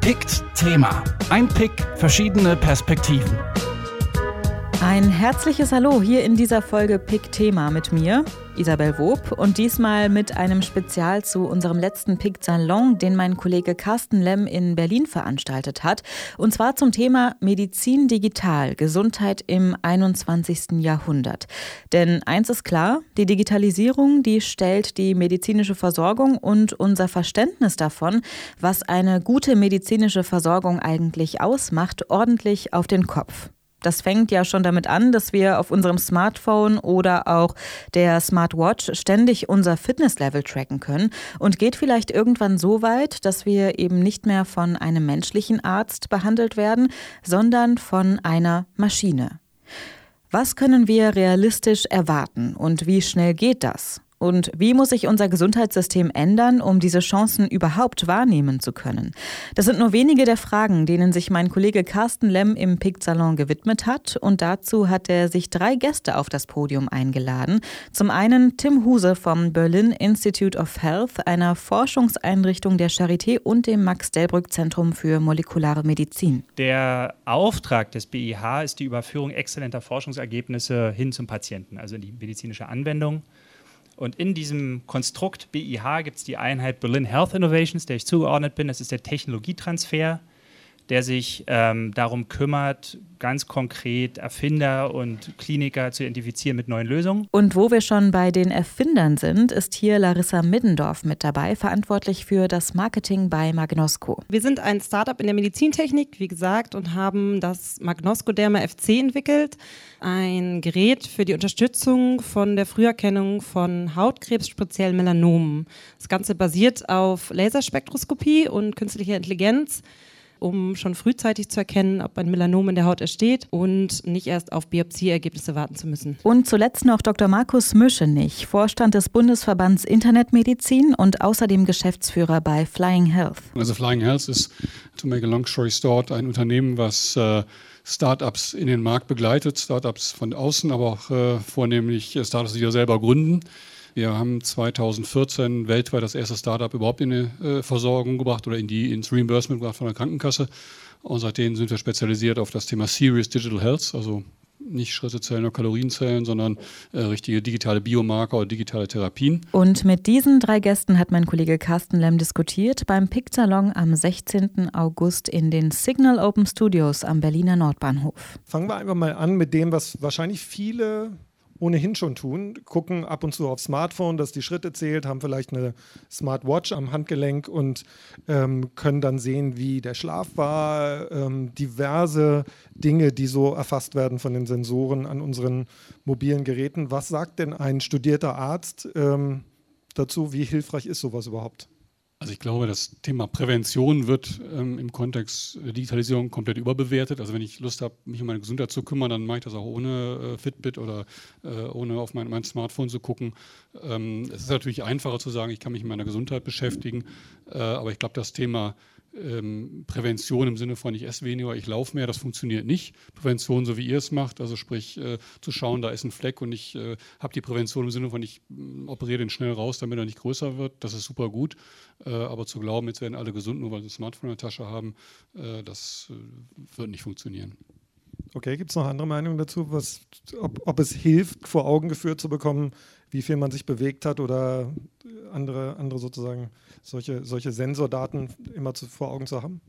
Pickt Thema. Ein Pick, verschiedene Perspektiven. Ein herzliches Hallo hier in dieser Folge Pick Thema mit mir, Isabel Wob, und diesmal mit einem Spezial zu unserem letzten Pick Salon, den mein Kollege Carsten Lemm in Berlin veranstaltet hat. Und zwar zum Thema Medizin digital, Gesundheit im 21. Jahrhundert. Denn eins ist klar, die Digitalisierung, die stellt die medizinische Versorgung und unser Verständnis davon, was eine gute medizinische Versorgung eigentlich ausmacht, ordentlich auf den Kopf. Das fängt ja schon damit an, dass wir auf unserem Smartphone oder auch der Smartwatch ständig unser Fitnesslevel tracken können und geht vielleicht irgendwann so weit, dass wir eben nicht mehr von einem menschlichen Arzt behandelt werden, sondern von einer Maschine. Was können wir realistisch erwarten und wie schnell geht das? Und wie muss sich unser Gesundheitssystem ändern, um diese Chancen überhaupt wahrnehmen zu können? Das sind nur wenige der Fragen, denen sich mein Kollege Carsten Lemm im PIC Salon gewidmet hat. Und dazu hat er sich drei Gäste auf das Podium eingeladen. Zum einen Tim Huse vom Berlin Institute of Health, einer Forschungseinrichtung der Charité und dem Max-Delbrück-Zentrum für molekulare Medizin. Der Auftrag des BIH ist die Überführung exzellenter Forschungsergebnisse hin zum Patienten, also in die medizinische Anwendung. Und in diesem Konstrukt BIH gibt es die Einheit Berlin Health Innovations, der ich zugeordnet bin. Das ist der Technologietransfer der sich ähm, darum kümmert, ganz konkret Erfinder und Kliniker zu identifizieren mit neuen Lösungen. Und wo wir schon bei den Erfindern sind, ist hier Larissa Middendorf mit dabei, verantwortlich für das Marketing bei Magnosco. Wir sind ein Startup in der Medizintechnik, wie gesagt, und haben das Magnosco Derma FC entwickelt. Ein Gerät für die Unterstützung von der Früherkennung von Hautkrebs, speziell Melanomen. Das Ganze basiert auf Laserspektroskopie und künstlicher Intelligenz um schon frühzeitig zu erkennen, ob ein Melanom in der Haut entsteht und nicht erst auf Biopsieergebnisse warten zu müssen. Und zuletzt noch Dr. Markus Müschenich, Vorstand des Bundesverbands Internetmedizin und außerdem Geschäftsführer bei Flying Health. Also Flying Health ist, to make a long story short, ein Unternehmen, was äh, Startups in den Markt begleitet, Startups von außen, aber auch äh, vornehmlich Startups, die wir selber gründen. Wir haben 2014 weltweit das erste Startup überhaupt in die äh, Versorgung gebracht oder in die, ins Reimbursement gebracht von der Krankenkasse. Und seitdem sind wir spezialisiert auf das Thema Serious Digital Health, also nicht Schrittezellen oder Kalorienzellen, sondern äh, richtige digitale Biomarker oder digitale Therapien. Und mit diesen drei Gästen hat mein Kollege Carsten Lemm diskutiert beim PIC-Salon am 16. August in den Signal Open Studios am Berliner Nordbahnhof. Fangen wir einfach mal an mit dem, was wahrscheinlich viele ohnehin schon tun, gucken ab und zu aufs Smartphone, das die Schritte zählt, haben vielleicht eine Smartwatch am Handgelenk und ähm, können dann sehen, wie der Schlaf war, ähm, diverse Dinge, die so erfasst werden von den Sensoren an unseren mobilen Geräten. Was sagt denn ein studierter Arzt ähm, dazu? Wie hilfreich ist sowas überhaupt? Also ich glaube, das Thema Prävention wird ähm, im Kontext Digitalisierung komplett überbewertet. Also wenn ich Lust habe, mich um meine Gesundheit zu kümmern, dann mache ich das auch ohne äh, Fitbit oder äh, ohne auf mein, mein, Smartphone zu gucken. Ähm, es ist natürlich einfacher zu sagen, ich kann mich mit meiner Gesundheit beschäftigen, äh, aber ich glaube, das Thema ähm, Prävention im Sinne von ich esse weniger, ich laufe mehr, das funktioniert nicht. Prävention, so wie ihr es macht, also sprich äh, zu schauen, da ist ein Fleck und ich äh, habe die Prävention im Sinne von ich äh, operiere den schnell raus, damit er nicht größer wird, das ist super gut. Äh, aber zu glauben, jetzt werden alle gesund, nur weil sie ein Smartphone in der Tasche haben, äh, das äh, wird nicht funktionieren. Okay, gibt es noch andere Meinungen dazu, was, ob, ob es hilft, vor Augen geführt zu bekommen, wie viel man sich bewegt hat oder andere, andere sozusagen solche, solche Sensordaten immer zu, vor Augen zu haben?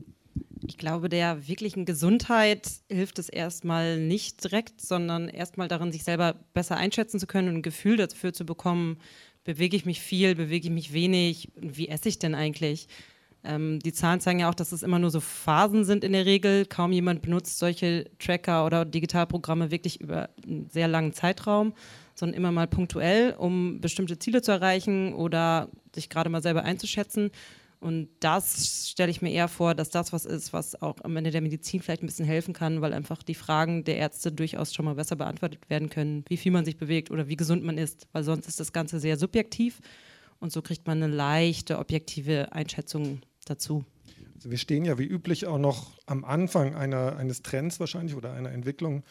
Ich glaube, der wirklichen Gesundheit hilft es erstmal nicht direkt, sondern erstmal darin, sich selber besser einschätzen zu können und ein Gefühl dafür zu bekommen, bewege ich mich viel, bewege ich mich wenig, wie esse ich denn eigentlich? Ähm, die Zahlen zeigen ja auch, dass es immer nur so Phasen sind in der Regel. Kaum jemand benutzt solche Tracker oder Digitalprogramme wirklich über einen sehr langen Zeitraum, sondern immer mal punktuell, um bestimmte Ziele zu erreichen oder sich gerade mal selber einzuschätzen. Und das stelle ich mir eher vor, dass das was ist, was auch am Ende der Medizin vielleicht ein bisschen helfen kann, weil einfach die Fragen der Ärzte durchaus schon mal besser beantwortet werden können, wie viel man sich bewegt oder wie gesund man ist, weil sonst ist das Ganze sehr subjektiv und so kriegt man eine leichte objektive Einschätzung dazu. Also wir stehen ja wie üblich auch noch am Anfang einer, eines Trends wahrscheinlich oder einer Entwicklung.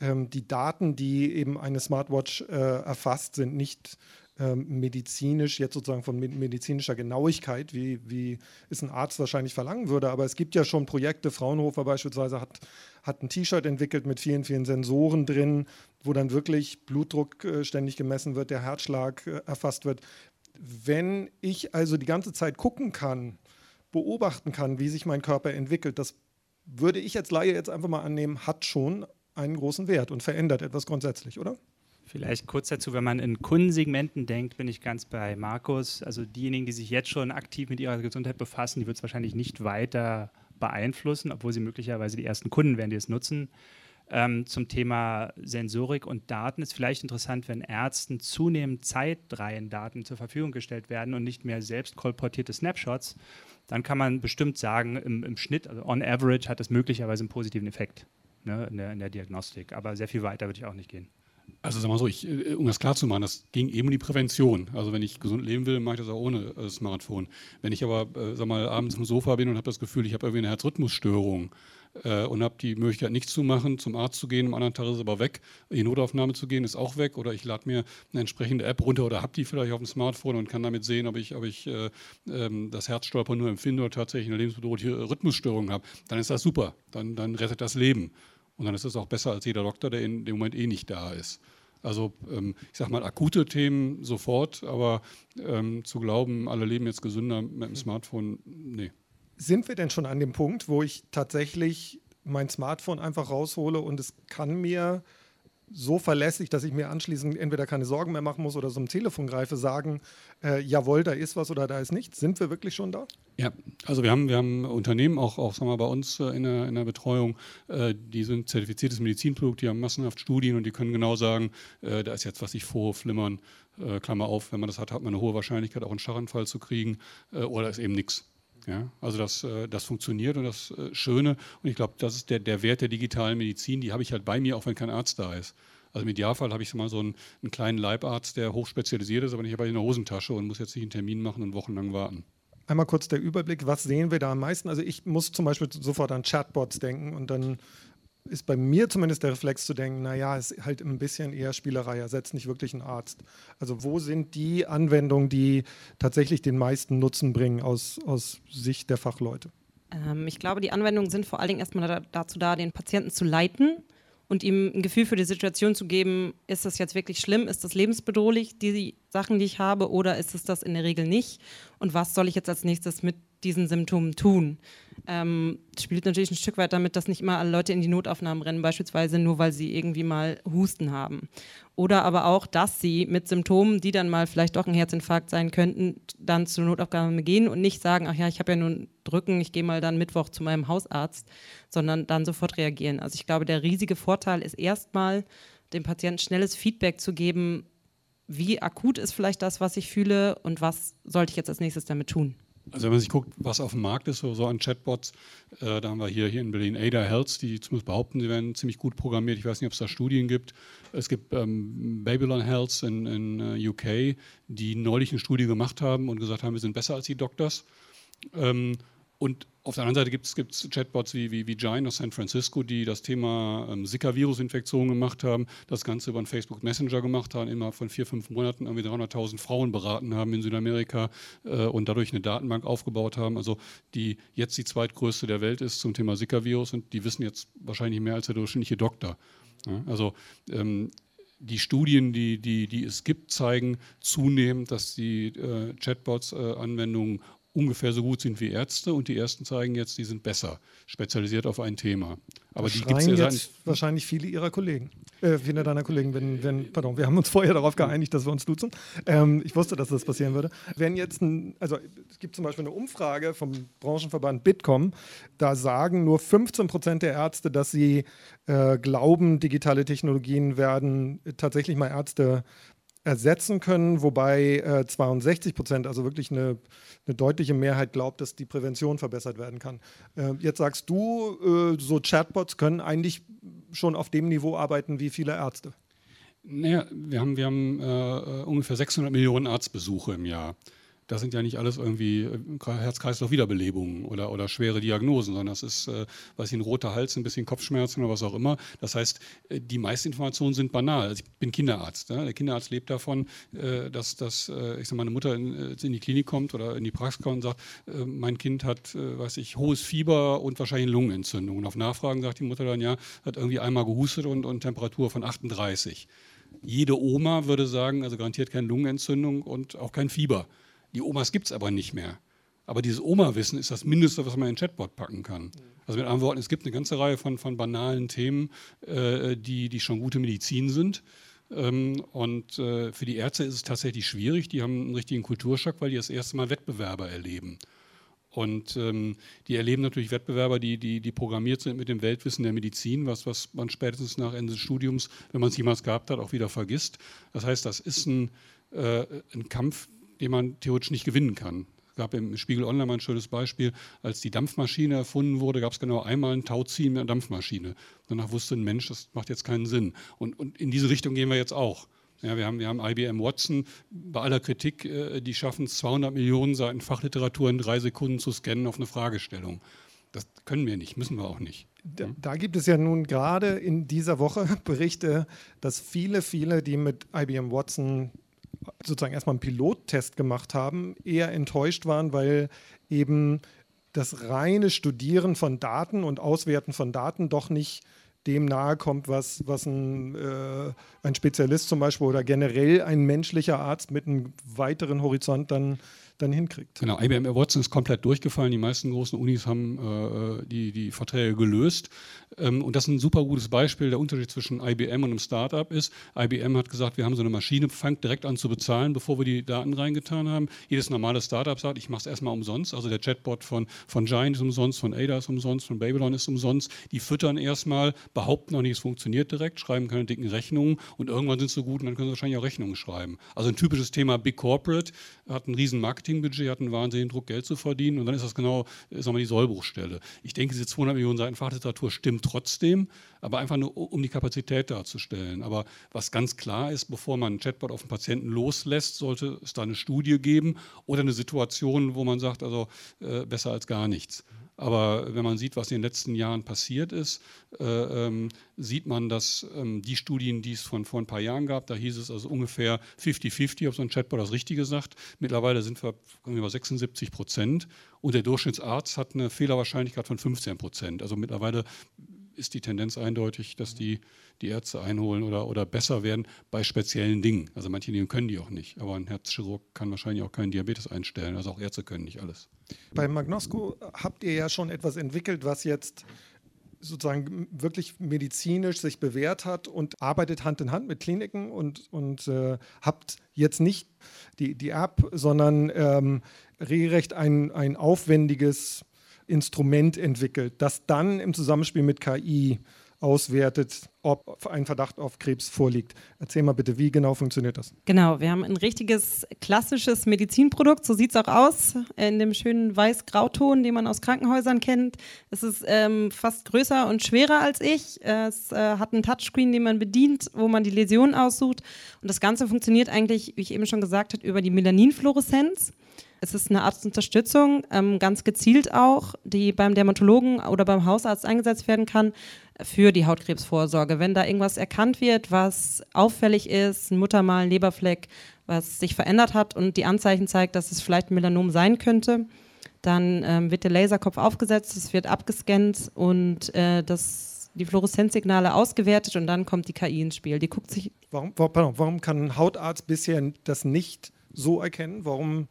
Ähm, die Daten, die eben eine Smartwatch äh, erfasst, sind nicht ähm, medizinisch, jetzt sozusagen von medizinischer Genauigkeit, wie, wie es ein Arzt wahrscheinlich verlangen würde. Aber es gibt ja schon Projekte, Fraunhofer beispielsweise hat, hat ein T-Shirt entwickelt mit vielen, vielen Sensoren drin, wo dann wirklich Blutdruck äh, ständig gemessen wird, der Herzschlag äh, erfasst wird. Wenn ich also die ganze Zeit gucken kann, beobachten kann, wie sich mein Körper entwickelt, das würde ich als Laie jetzt einfach mal annehmen, hat schon einen großen Wert und verändert etwas grundsätzlich, oder? Vielleicht kurz dazu, wenn man in Kundensegmenten denkt, bin ich ganz bei Markus. Also diejenigen, die sich jetzt schon aktiv mit ihrer Gesundheit befassen, die wird es wahrscheinlich nicht weiter beeinflussen, obwohl sie möglicherweise die ersten Kunden werden, die es nutzen. Ähm, zum Thema Sensorik und Daten ist vielleicht interessant, wenn Ärzten zunehmend Zeitreihendaten zur Verfügung gestellt werden und nicht mehr selbst kolportierte Snapshots, dann kann man bestimmt sagen, im, im Schnitt, also on average, hat das möglicherweise einen positiven Effekt ne, in, der, in der Diagnostik. Aber sehr viel weiter würde ich auch nicht gehen. Also sag mal so, ich, äh, um das klar zu machen, das ging eben um die Prävention. Also wenn ich gesund leben will, mache ich das auch ohne äh, Smartphone. Wenn ich aber, äh, sag mal, abends im Sofa bin und habe das Gefühl, ich habe irgendwie eine Herzrhythmusstörung äh, und habe die Möglichkeit, nichts zu machen, zum Arzt zu gehen, am anderen Tag ist es aber weg, in Notaufnahme zu gehen, ist auch weg oder ich lade mir eine entsprechende App runter oder habe die vielleicht auf dem Smartphone und kann damit sehen, ob ich, ob ich äh, ähm, das Herzstolpern nur empfinde oder tatsächlich eine lebensbedrohliche Rhythmusstörung habe, dann ist das super, dann, dann rettet das Leben. Und dann ist es auch besser als jeder Doktor, der in dem Moment eh nicht da ist. Also ähm, ich sage mal akute Themen sofort, aber ähm, zu glauben, alle leben jetzt gesünder mit dem Smartphone, nee. Sind wir denn schon an dem Punkt, wo ich tatsächlich mein Smartphone einfach raushole und es kann mir so verlässlich, dass ich mir anschließend entweder keine Sorgen mehr machen muss oder so ein Telefon greife, sagen, äh, jawohl, da ist was oder da ist nichts. Sind wir wirklich schon da? Ja, also wir haben, wir haben Unternehmen, auch, auch sagen wir, bei uns äh, in, der, in der Betreuung, äh, die sind zertifiziertes Medizinprodukt, die haben massenhaft Studien und die können genau sagen, äh, da ist jetzt was ich vorflimmern, äh, Klammer auf, wenn man das hat, hat man eine hohe Wahrscheinlichkeit, auch einen Scharrenfall zu kriegen äh, oder ist eben nichts. Ja, also das, das funktioniert und das Schöne, und ich glaube, das ist der, der Wert der digitalen Medizin, die habe ich halt bei mir, auch wenn kein Arzt da ist. Also im Idealfall habe ich mal so einen, einen, kleinen Leibarzt, der hochspezialisiert ist, aber nicht aber in der Hosentasche und muss jetzt nicht einen Termin machen und wochenlang warten. Einmal kurz der Überblick, was sehen wir da am meisten? Also ich muss zum Beispiel sofort an Chatbots denken und dann ist bei mir zumindest der Reflex zu denken, naja, es ist halt ein bisschen eher Spielerei, ersetzt nicht wirklich einen Arzt. Also wo sind die Anwendungen, die tatsächlich den meisten Nutzen bringen aus, aus Sicht der Fachleute? Ähm, ich glaube, die Anwendungen sind vor allen Dingen erstmal da, dazu da, den Patienten zu leiten und ihm ein Gefühl für die Situation zu geben, ist das jetzt wirklich schlimm, ist das lebensbedrohlich, die Sachen, die ich habe, oder ist es das in der Regel nicht? Und was soll ich jetzt als nächstes mit diesen Symptomen tun? Ähm, spielt natürlich ein Stück weit damit, dass nicht immer alle Leute in die Notaufnahmen rennen, beispielsweise nur weil sie irgendwie mal Husten haben. Oder aber auch, dass sie mit Symptomen, die dann mal vielleicht doch ein Herzinfarkt sein könnten, dann zur Notaufnahme gehen und nicht sagen, ach ja, ich habe ja nun Drücken, ich gehe mal dann Mittwoch zu meinem Hausarzt, sondern dann sofort reagieren. Also ich glaube, der riesige Vorteil ist erstmal, dem Patienten schnelles Feedback zu geben, wie akut ist vielleicht das, was ich fühle und was sollte ich jetzt als nächstes damit tun. Also wenn man sich guckt, was auf dem Markt ist, so, so an Chatbots, äh, da haben wir hier, hier in Berlin Ada Health, die zumindest behaupten, sie werden ziemlich gut programmiert. Ich weiß nicht, ob es da Studien gibt. Es gibt ähm, Babylon Health in, in uh, UK, die neulich eine Studie gemacht haben und gesagt haben, wir sind besser als die Doctors. Ähm, und auf der anderen Seite gibt es Chatbots wie, wie, wie Giant aus San Francisco, die das Thema ähm, Zika-Virus-Infektion gemacht haben, das Ganze über einen Facebook Messenger gemacht haben, immer von vier, fünf Monaten irgendwie 300.000 Frauen beraten haben in Südamerika äh, und dadurch eine Datenbank aufgebaut haben, also die jetzt die zweitgrößte der Welt ist zum Thema Zika-Virus und die wissen jetzt wahrscheinlich mehr als der durchschnittliche Doktor. Ja, also ähm, die Studien, die, die, die es gibt, zeigen zunehmend, dass die äh, Chatbots-Anwendungen äh, ungefähr so gut sind wie Ärzte und die ersten zeigen jetzt, die sind besser, spezialisiert auf ein Thema. Aber die gibt es ja jetzt wahrscheinlich viele ihrer Kollegen, äh, viele deiner Kollegen, wenn, wenn, pardon, wir haben uns vorher darauf geeinigt, dass wir uns duzen. Ähm, ich wusste, dass das passieren würde. Wenn jetzt ein, also es gibt zum Beispiel eine Umfrage vom Branchenverband Bitkom, da sagen nur 15 Prozent der Ärzte, dass sie äh, glauben, digitale Technologien werden tatsächlich mal Ärzte ersetzen können, wobei äh, 62 Prozent, also wirklich eine, eine, deutliche Mehrheit glaubt, dass die Prävention verbessert werden kann. Äh, jetzt sagst du, äh, so Chatbots können eigentlich schon auf dem Niveau arbeiten wie viele Ärzte. Naja, wir haben, wir haben äh, ungefähr 600 Millionen Arztbesuche im Jahr. Das sind ja nicht alles irgendwie äh, Herz-Kreislauf-Wiederbelebungen oder, oder schwere Diagnosen, sondern das ist, äh, weiß ich, ein roter Hals, ein bisschen Kopfschmerzen oder was auch immer. Das heißt, äh, die meisten Informationen sind banal. Also ich bin Kinderarzt. Ja? Der Kinderarzt lebt davon, äh, dass, dass äh, ich sag, meine Mutter in, äh, in, die Klinik kommt oder in die Praxis kommt und sagt, mein Kind hat, weiß ich, hohes Fieber und wahrscheinlich Lungenentzündung. Und auf Nachfragen sagt die Mutter dann, ja, hat irgendwie einmal gehustet und, und Temperatur von 38. Jede Oma würde sagen, also garantiert keine Lungenentzündung und auch kein Fieber. Die Omas gibt es aber nicht mehr. Aber dieses Oma-Wissen ist das Mindeste, was man in den Chatbot packen kann. Also mit anderen Worten, es gibt eine ganze Reihe von, von banalen Themen, äh, die, die schon gute Medizin sind. Ähm, und äh, für die Ärzte ist es tatsächlich schwierig. Die haben einen richtigen Kulturschock, weil die das erste Mal Wettbewerber erleben. Und ähm, die erleben natürlich Wettbewerber, die, die, die programmiert sind mit dem Weltwissen der Medizin, was, was man spätestens nach Ende des Studiums, wenn man es jemals gehabt hat, auch wieder vergisst. Das heißt, das ist ein, äh, ein Kampf, den man theoretisch nicht gewinnen kann. Es gab im Spiegel Online mal ein schönes Beispiel, als die Dampfmaschine erfunden wurde, gab es genau einmal ein Tauziehen mit einer Dampfmaschine. Danach wusste ein Mensch, das macht jetzt keinen Sinn. Und, und in diese Richtung gehen wir jetzt auch. Ja, wir, haben, wir haben IBM Watson, bei aller Kritik, äh, die schaffen es, 200 Millionen Seiten Fachliteratur in drei Sekunden zu scannen auf eine Fragestellung. Das können wir nicht, müssen wir auch nicht. Da, da, gibt es ja nun gerade in dieser Woche Berichte, dass viele, viele, die mit IBM Watson sozusagen erstmal einen Pilottest gemacht haben, eher enttäuscht waren, weil eben das reine Studieren von Daten und Auswerten von Daten doch nicht dem nahe kommt, was, was ein, äh, ein Spezialist zum Beispiel oder generell ein menschlicher Arzt mit einem weiteren Horizont dann dann hinkriegt. Genau, IBM Watson ist komplett durchgefallen. Die meisten großen Unis haben äh, die, die Verträge gelöst. Ähm, und das ist ein super gutes Beispiel. Der Unterschied zwischen IBM und einem Startup ist, IBM hat gesagt, wir haben so eine Maschine, fangt direkt an zu bezahlen, bevor wir die Daten reingetan haben. Jedes normale Startup sagt, ich mache es erstmal umsonst. Also der Chatbot von, von Giant ist umsonst, von Ada ist umsonst, von Babylon ist umsonst. Die füttern erstmal, behaupten noch nicht, es funktioniert direkt, schreiben keine dicken Rechnungen und irgendwann sind sie so gut und dann können sie wahrscheinlich auch Rechnungen schreiben. Also ein typisches Thema Big Corporate, hat einen riesen Marketingbudget, hat einen wahnsinnigen Druck, Geld zu verdienen und dann ist das genau sagen wir, die Sollbruchstelle. Ich denke, diese 200 Millionen Seiten Fachliteratur stimmt trotzdem, aber einfach nur, um die Kapazität darzustellen. Aber was ganz klar ist, bevor man einen Chatbot auf den Patienten loslässt, sollte es da eine Studie geben oder eine Situation, wo man sagt, also äh, besser als gar nichts. Aber wenn man sieht, was in den letzten Jahren passiert ist, äh, ähm, sieht man, dass ähm, die Studien, die es von vor ein paar Jahren gab, da hieß es also ungefähr 50-50, ob so ein Chatbot das Richtige sagt. Mittlerweile sind wir über 76 Prozent und der Durchschnittsarzt hat eine Fehlerwahrscheinlichkeit von 15 Prozent. Also mittlerweile ist die Tendenz eindeutig, dass die, die Ärzte einholen oder, oder besser werden bei speziellen Dingen. Also manche Dinge können die auch nicht, aber ein Herzchirurg kann wahrscheinlich auch keinen Diabetes einstellen. Also auch Ärzte können nicht alles. Bei Magnosco habt ihr ja schon etwas entwickelt, was jetzt sozusagen wirklich medizinisch sich bewährt hat und arbeitet Hand in Hand mit Kliniken und, und äh, habt jetzt nicht die, die App, sondern ähm, regelrecht ein, ein aufwendiges Instrument entwickelt, das dann im Zusammenspiel mit KI auswertet, ob ein Verdacht auf Krebs vorliegt. Erzähl mal bitte, wie genau funktioniert das? Genau, wir haben ein richtiges klassisches Medizinprodukt, so sieht es auch aus, in dem schönen weiß-grauton, den man aus Krankenhäusern kennt. Es ist ähm, fast größer und schwerer als ich. Es äh, hat einen Touchscreen, den man bedient, wo man die Läsionen aussucht. Und das Ganze funktioniert eigentlich, wie ich eben schon gesagt habe, über die Melaninfluoreszenz. Es ist eine Arztunterstützung, ähm, ganz gezielt auch, die beim Dermatologen oder beim Hausarzt eingesetzt werden kann für die Hautkrebsvorsorge. Wenn da irgendwas erkannt wird, was auffällig ist, ein Muttermal, ein Leberfleck, was sich verändert hat und die Anzeichen zeigt, dass es vielleicht ein Melanom sein könnte, dann ähm, wird der Laserkopf aufgesetzt, es wird abgescannt und äh, das, die Fluoreszenzsignale ausgewertet und dann kommt die KI ins Spiel. Die guckt sich. Warum, warum, warum kann ein Hautarzt bisher das nicht so erkennen? Warum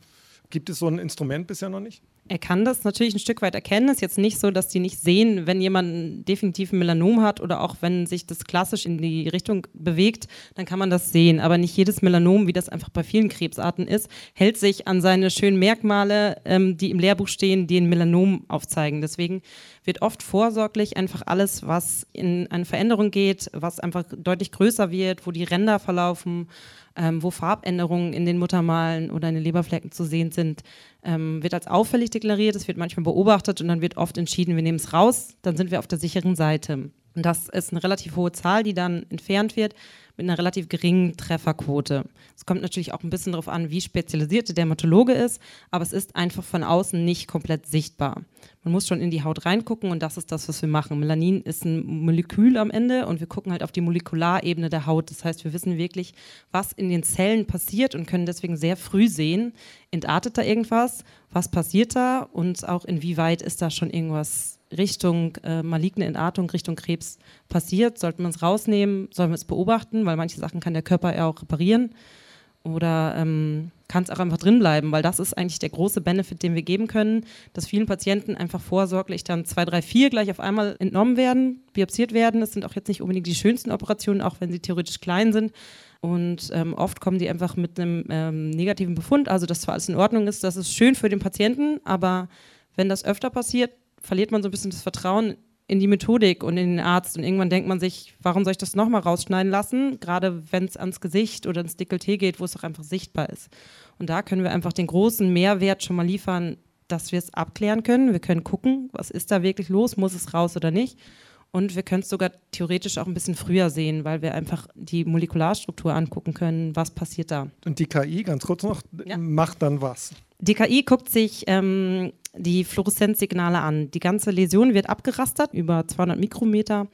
Gibt es so ein Instrument bisher noch nicht? Er kann das natürlich ein Stück weit erkennen. Es ist jetzt nicht so, dass die nicht sehen, wenn jemand definitiv ein Melanom hat oder auch wenn sich das klassisch in die Richtung bewegt, dann kann man das sehen. Aber nicht jedes Melanom, wie das einfach bei vielen Krebsarten ist, hält sich an seine schönen Merkmale, ähm, die im Lehrbuch stehen, die ein Melanom aufzeigen. Deswegen wird oft vorsorglich einfach alles, was in eine Veränderung geht, was einfach deutlich größer wird, wo die Ränder verlaufen, ähm, wo Farbänderungen in den Muttermalen oder in den Leberflecken zu sehen sind, ähm, wird als auffällig deklariert. Es wird manchmal beobachtet und dann wird oft entschieden, wir nehmen es raus, dann sind wir auf der sicheren Seite. Und das ist eine relativ hohe Zahl, die dann entfernt wird. Mit einer relativ geringen Trefferquote. Es kommt natürlich auch ein bisschen darauf an, wie spezialisiert der Dermatologe ist, aber es ist einfach von außen nicht komplett sichtbar. Man muss schon in die Haut reingucken und das ist das, was wir machen. Melanin ist ein Molekül am Ende und wir gucken halt auf die Molekularebene der Haut. Das heißt, wir wissen wirklich, was in den Zellen passiert und können deswegen sehr früh sehen, entartet da irgendwas, was passiert da und auch inwieweit ist da schon irgendwas Richtung äh, maligne Entartung, Richtung Krebs passiert. Sollten wir es rausnehmen, sollen wir es beobachten, weil manche Sachen kann der Körper ja auch reparieren oder ähm, kann es auch einfach drin bleiben, weil das ist eigentlich der große Benefit, den wir geben können, dass vielen Patienten einfach vorsorglich dann zwei, drei, vier gleich auf einmal entnommen werden, biopsiert werden. Das sind auch jetzt nicht unbedingt die schönsten Operationen, auch wenn sie theoretisch klein sind. Und ähm, oft kommen die einfach mit einem ähm, negativen Befund, also dass zwar alles in Ordnung ist, das ist schön für den Patienten, aber wenn das öfter passiert, verliert man so ein bisschen das Vertrauen in die Methodik und in den Arzt. Und irgendwann denkt man sich, warum soll ich das nochmal rausschneiden lassen? Gerade wenn es ans Gesicht oder ins Dekolleté geht, wo es auch einfach sichtbar ist. Und da können wir einfach den großen Mehrwert schon mal liefern, dass wir es abklären können. Wir können gucken, was ist da wirklich los, muss es raus oder nicht. Und wir können es sogar theoretisch auch ein bisschen früher sehen, weil wir einfach die Molekularstruktur angucken können, was passiert da. Und die KI, ganz kurz noch, ja. macht dann was? Die KI guckt sich ähm, die Fluoreszenzsignale an. Die ganze Läsion wird abgerastert über 200 Mikrometer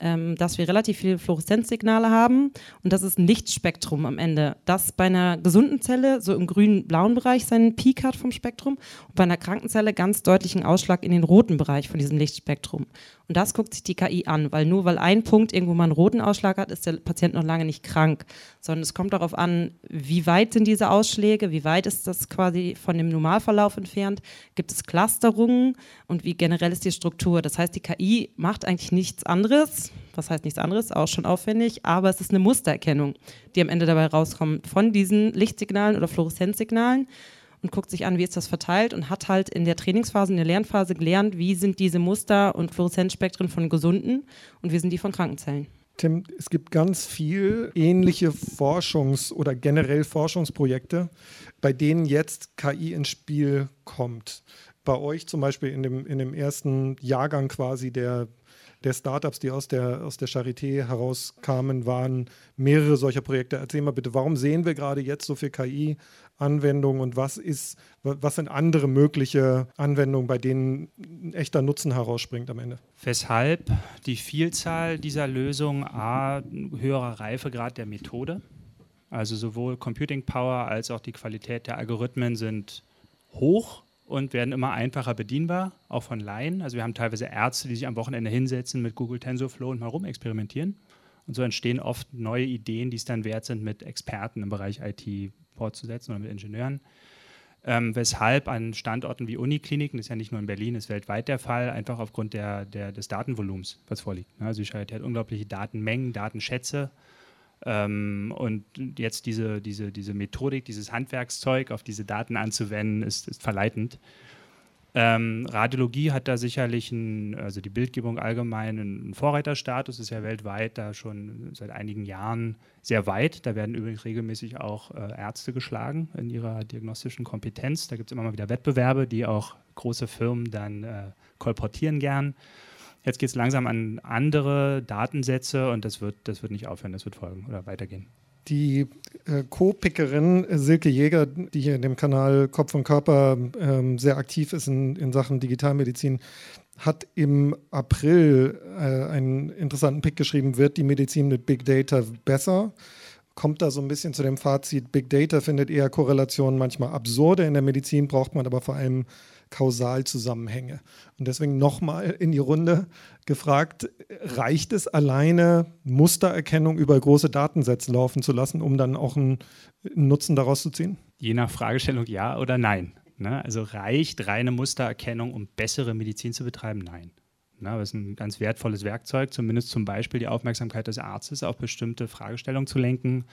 ähm, dass wir relativ viele Fluoreszenzsignale haben und das ist ein Lichtspektrum am Ende, das bei einer gesunden Zelle so im grün-blauen Bereich seinen Peak hat vom Spektrum und bei einer kranken Zelle ganz deutlichen Ausschlag in den roten Bereich von diesem Lichtspektrum. Und das guckt sich die KI an, weil nur weil ein Punkt irgendwo mal einen roten Ausschlag hat, ist der Patient noch lange nicht krank, sondern es kommt darauf an, wie weit sind diese Ausschläge, wie weit ist das quasi von dem Normalverlauf entfernt, gibt es Clusterungen und wie generell ist die Struktur. Das heißt, die KI macht eigentlich nichts anderes, was heißt nichts anderes, auch schon aufwendig, aber es ist eine Mustererkennung, die am Ende dabei rauskommt von diesen Lichtsignalen oder Fluoreszenzsignalen und guckt sich an, wie ist das verteilt und hat halt in der Trainingsphase, in der Lernphase gelernt, wie sind diese Muster und Fluoreszenzspektren von gesunden und wie sind die von Krankenzellen. Tim, es gibt ganz viel ähnliche Forschungs- oder generell Forschungsprojekte, bei denen jetzt KI ins Spiel kommt. Bei euch zum Beispiel in dem, in dem ersten Jahrgang quasi der der Startups, die aus der, aus der Charité herauskamen, waren mehrere solcher Projekte. Erzähl mal bitte, warum sehen wir gerade jetzt so viel KI-Anwendungen und was ist, was sind andere mögliche Anwendungen, bei denen ein echter Nutzen herausspringt am Ende? Weshalb die Vielzahl dieser Lösungen A, höherer Reifegrad der Methode, also sowohl Computing Power als auch die Qualität der Algorithmen sind hoch und werden immer einfacher bedienbar, auch von Laien. Also wir haben teilweise Ärzte, die sich am Wochenende hinsetzen mit Google TensorFlow und mal rumexperimentieren. Und so entstehen oft neue Ideen, die es dann wert sind, mit Experten im Bereich IT fortzusetzen oder mit Ingenieuren. Ähm, weshalb an Standorten wie Unikliniken, das ist ja nicht nur in Berlin, ist weltweit der Fall, einfach aufgrund der, der des Datenvolumens, was vorliegt. Also die Charité hat unglaubliche Datenmengen, Datenschätze ähm, und jetzt diese, diese, diese Methodik, dieses Handwerkszeug auf diese Daten anzuwenden, ist, ist verleitend. Ähm, Radiologie hat da sicherlich, ein, also die Bildgebung allgemein, einen Vorreiterstatus, ist ja weltweit da schon seit einigen Jahren sehr weit. Da werden übrigens regelmäßig auch äh, Ärzte geschlagen in ihrer diagnostischen Kompetenz. Da gibt es immer mal wieder Wettbewerbe, die auch große Firmen dann äh, kolportieren gern. Jetzt geht es langsam an andere Datensätze und das wird, das wird nicht aufhören, das wird folgen oder weitergehen. Die äh, Co-Pickerin äh, Silke Jäger, die hier in dem Kanal Kopf und Körper ähm, sehr aktiv ist in, in Sachen Digitalmedizin, hat im April äh, einen interessanten Pick geschrieben, wird die Medizin mit Big Data besser? Kommt da so ein bisschen zu dem Fazit, Big Data findet eher Korrelationen manchmal absurde. In der Medizin braucht man aber vor allem Kausalzusammenhänge. Und deswegen nochmal in die Runde gefragt, reicht es alleine, Mustererkennung über große Datensätze laufen zu lassen, um dann auch einen Nutzen daraus zu ziehen? Je nach Fragestellung ja oder nein. Ne? Also reicht reine Mustererkennung, um bessere Medizin zu betreiben? Nein. Na, das ist ein ganz wertvolles Werkzeug, zumindest zum Beispiel die Aufmerksamkeit des Arztes auf bestimmte Fragestellungen zu lenken,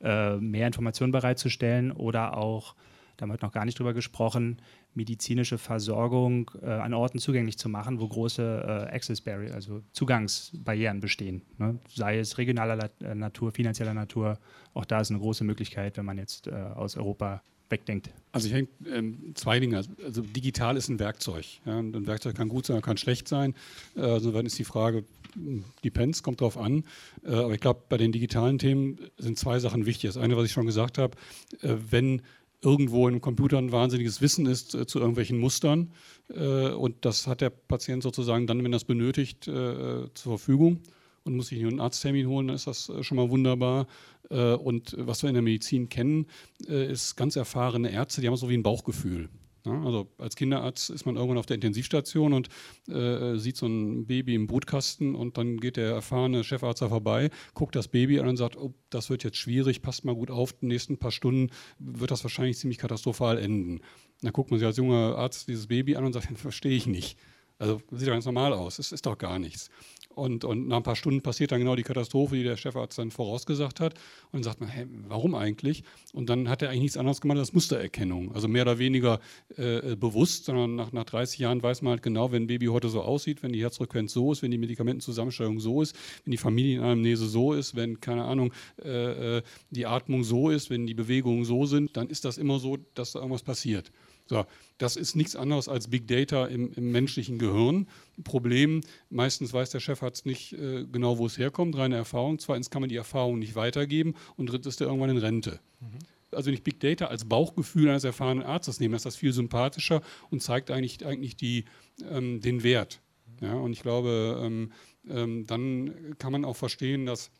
äh, mehr Informationen bereitzustellen oder auch da haben wir noch gar nicht drüber gesprochen, medizinische Versorgung äh, an Orten zugänglich zu machen, wo große äh, Access Barrier, also Zugangsbarrieren bestehen. Ne? Sei es regionaler äh, Natur, finanzieller Natur, auch da ist eine große Möglichkeit, wenn man jetzt äh, aus Europa wegdenkt? Also ich denke, ähm, zwei Dinge. Also digital ist ein Werkzeug. Ja, ein Werkzeug kann gut sein, kann schlecht sein. Äh, also dann ist die Frage, hm, depends, kommt drauf an. Äh, aber ich glaube, bei den digitalen Themen sind zwei Sachen wichtig. Das eine, was ich schon gesagt habe, äh, wenn irgendwo in einem Computer ein wahnsinniges Wissen ist äh, zu irgendwelchen Mustern äh, und das hat der Patient sozusagen dann, wenn er es benötigt, äh, zur Verfügung und muss sich einen Arzttermin holen, dann ist das schon mal wunderbar. Äh, und was wir in der Medizin kennen, äh, ist ganz erfahrene Ärzte, die haben so wie ein Bauchgefühl. Also als Kinderarzt ist man irgendwann auf der Intensivstation und äh, sieht so ein Baby im Brutkasten und dann geht der erfahrene Chefarzt da vorbei, guckt das Baby an und sagt, oh, das wird jetzt schwierig, passt mal gut auf, die nächsten paar Stunden wird das wahrscheinlich ziemlich katastrophal enden. Dann guckt man sich als junger Arzt dieses Baby an und sagt, verstehe ich nicht. Also sieht doch ganz normal aus, es ist doch gar nichts. Und, und nach ein paar Stunden passiert dann genau die Katastrophe, die der Chefarzt dann vorausgesagt hat. Und dann sagt man, hey, warum eigentlich? Und dann hat er eigentlich nichts anderes gemacht als Mustererkennung. Also mehr oder weniger äh, bewusst, sondern nach, nach 30 Jahren weiß man halt genau, wenn ein Baby heute so aussieht, wenn die Herzfrequenz so ist, wenn die Medikamentenzusammenstellung so ist, wenn die Familienanamnese so ist, wenn, keine Ahnung, äh, äh, die Atmung so ist, wenn die Bewegungen so sind, dann ist das immer so, dass da irgendwas passiert. So, das ist nichts anderes als Big Data im, im menschlichen Gehirn. Problem, meistens weiß der Chefarzt nicht äh, genau, wo es herkommt, reine Erfahrung. Zweitens kann man die Erfahrung nicht weitergeben und drittens ist er irgendwann in Rente. Mhm. Also wenn ich Big Data als Bauchgefühl eines erfahrenen Arztes nehme, ist das viel sympathischer und zeigt eigentlich, eigentlich die, ähm, den Wert. Ja, und ich glaube, ähm, ähm, dann kann man auch verstehen, dass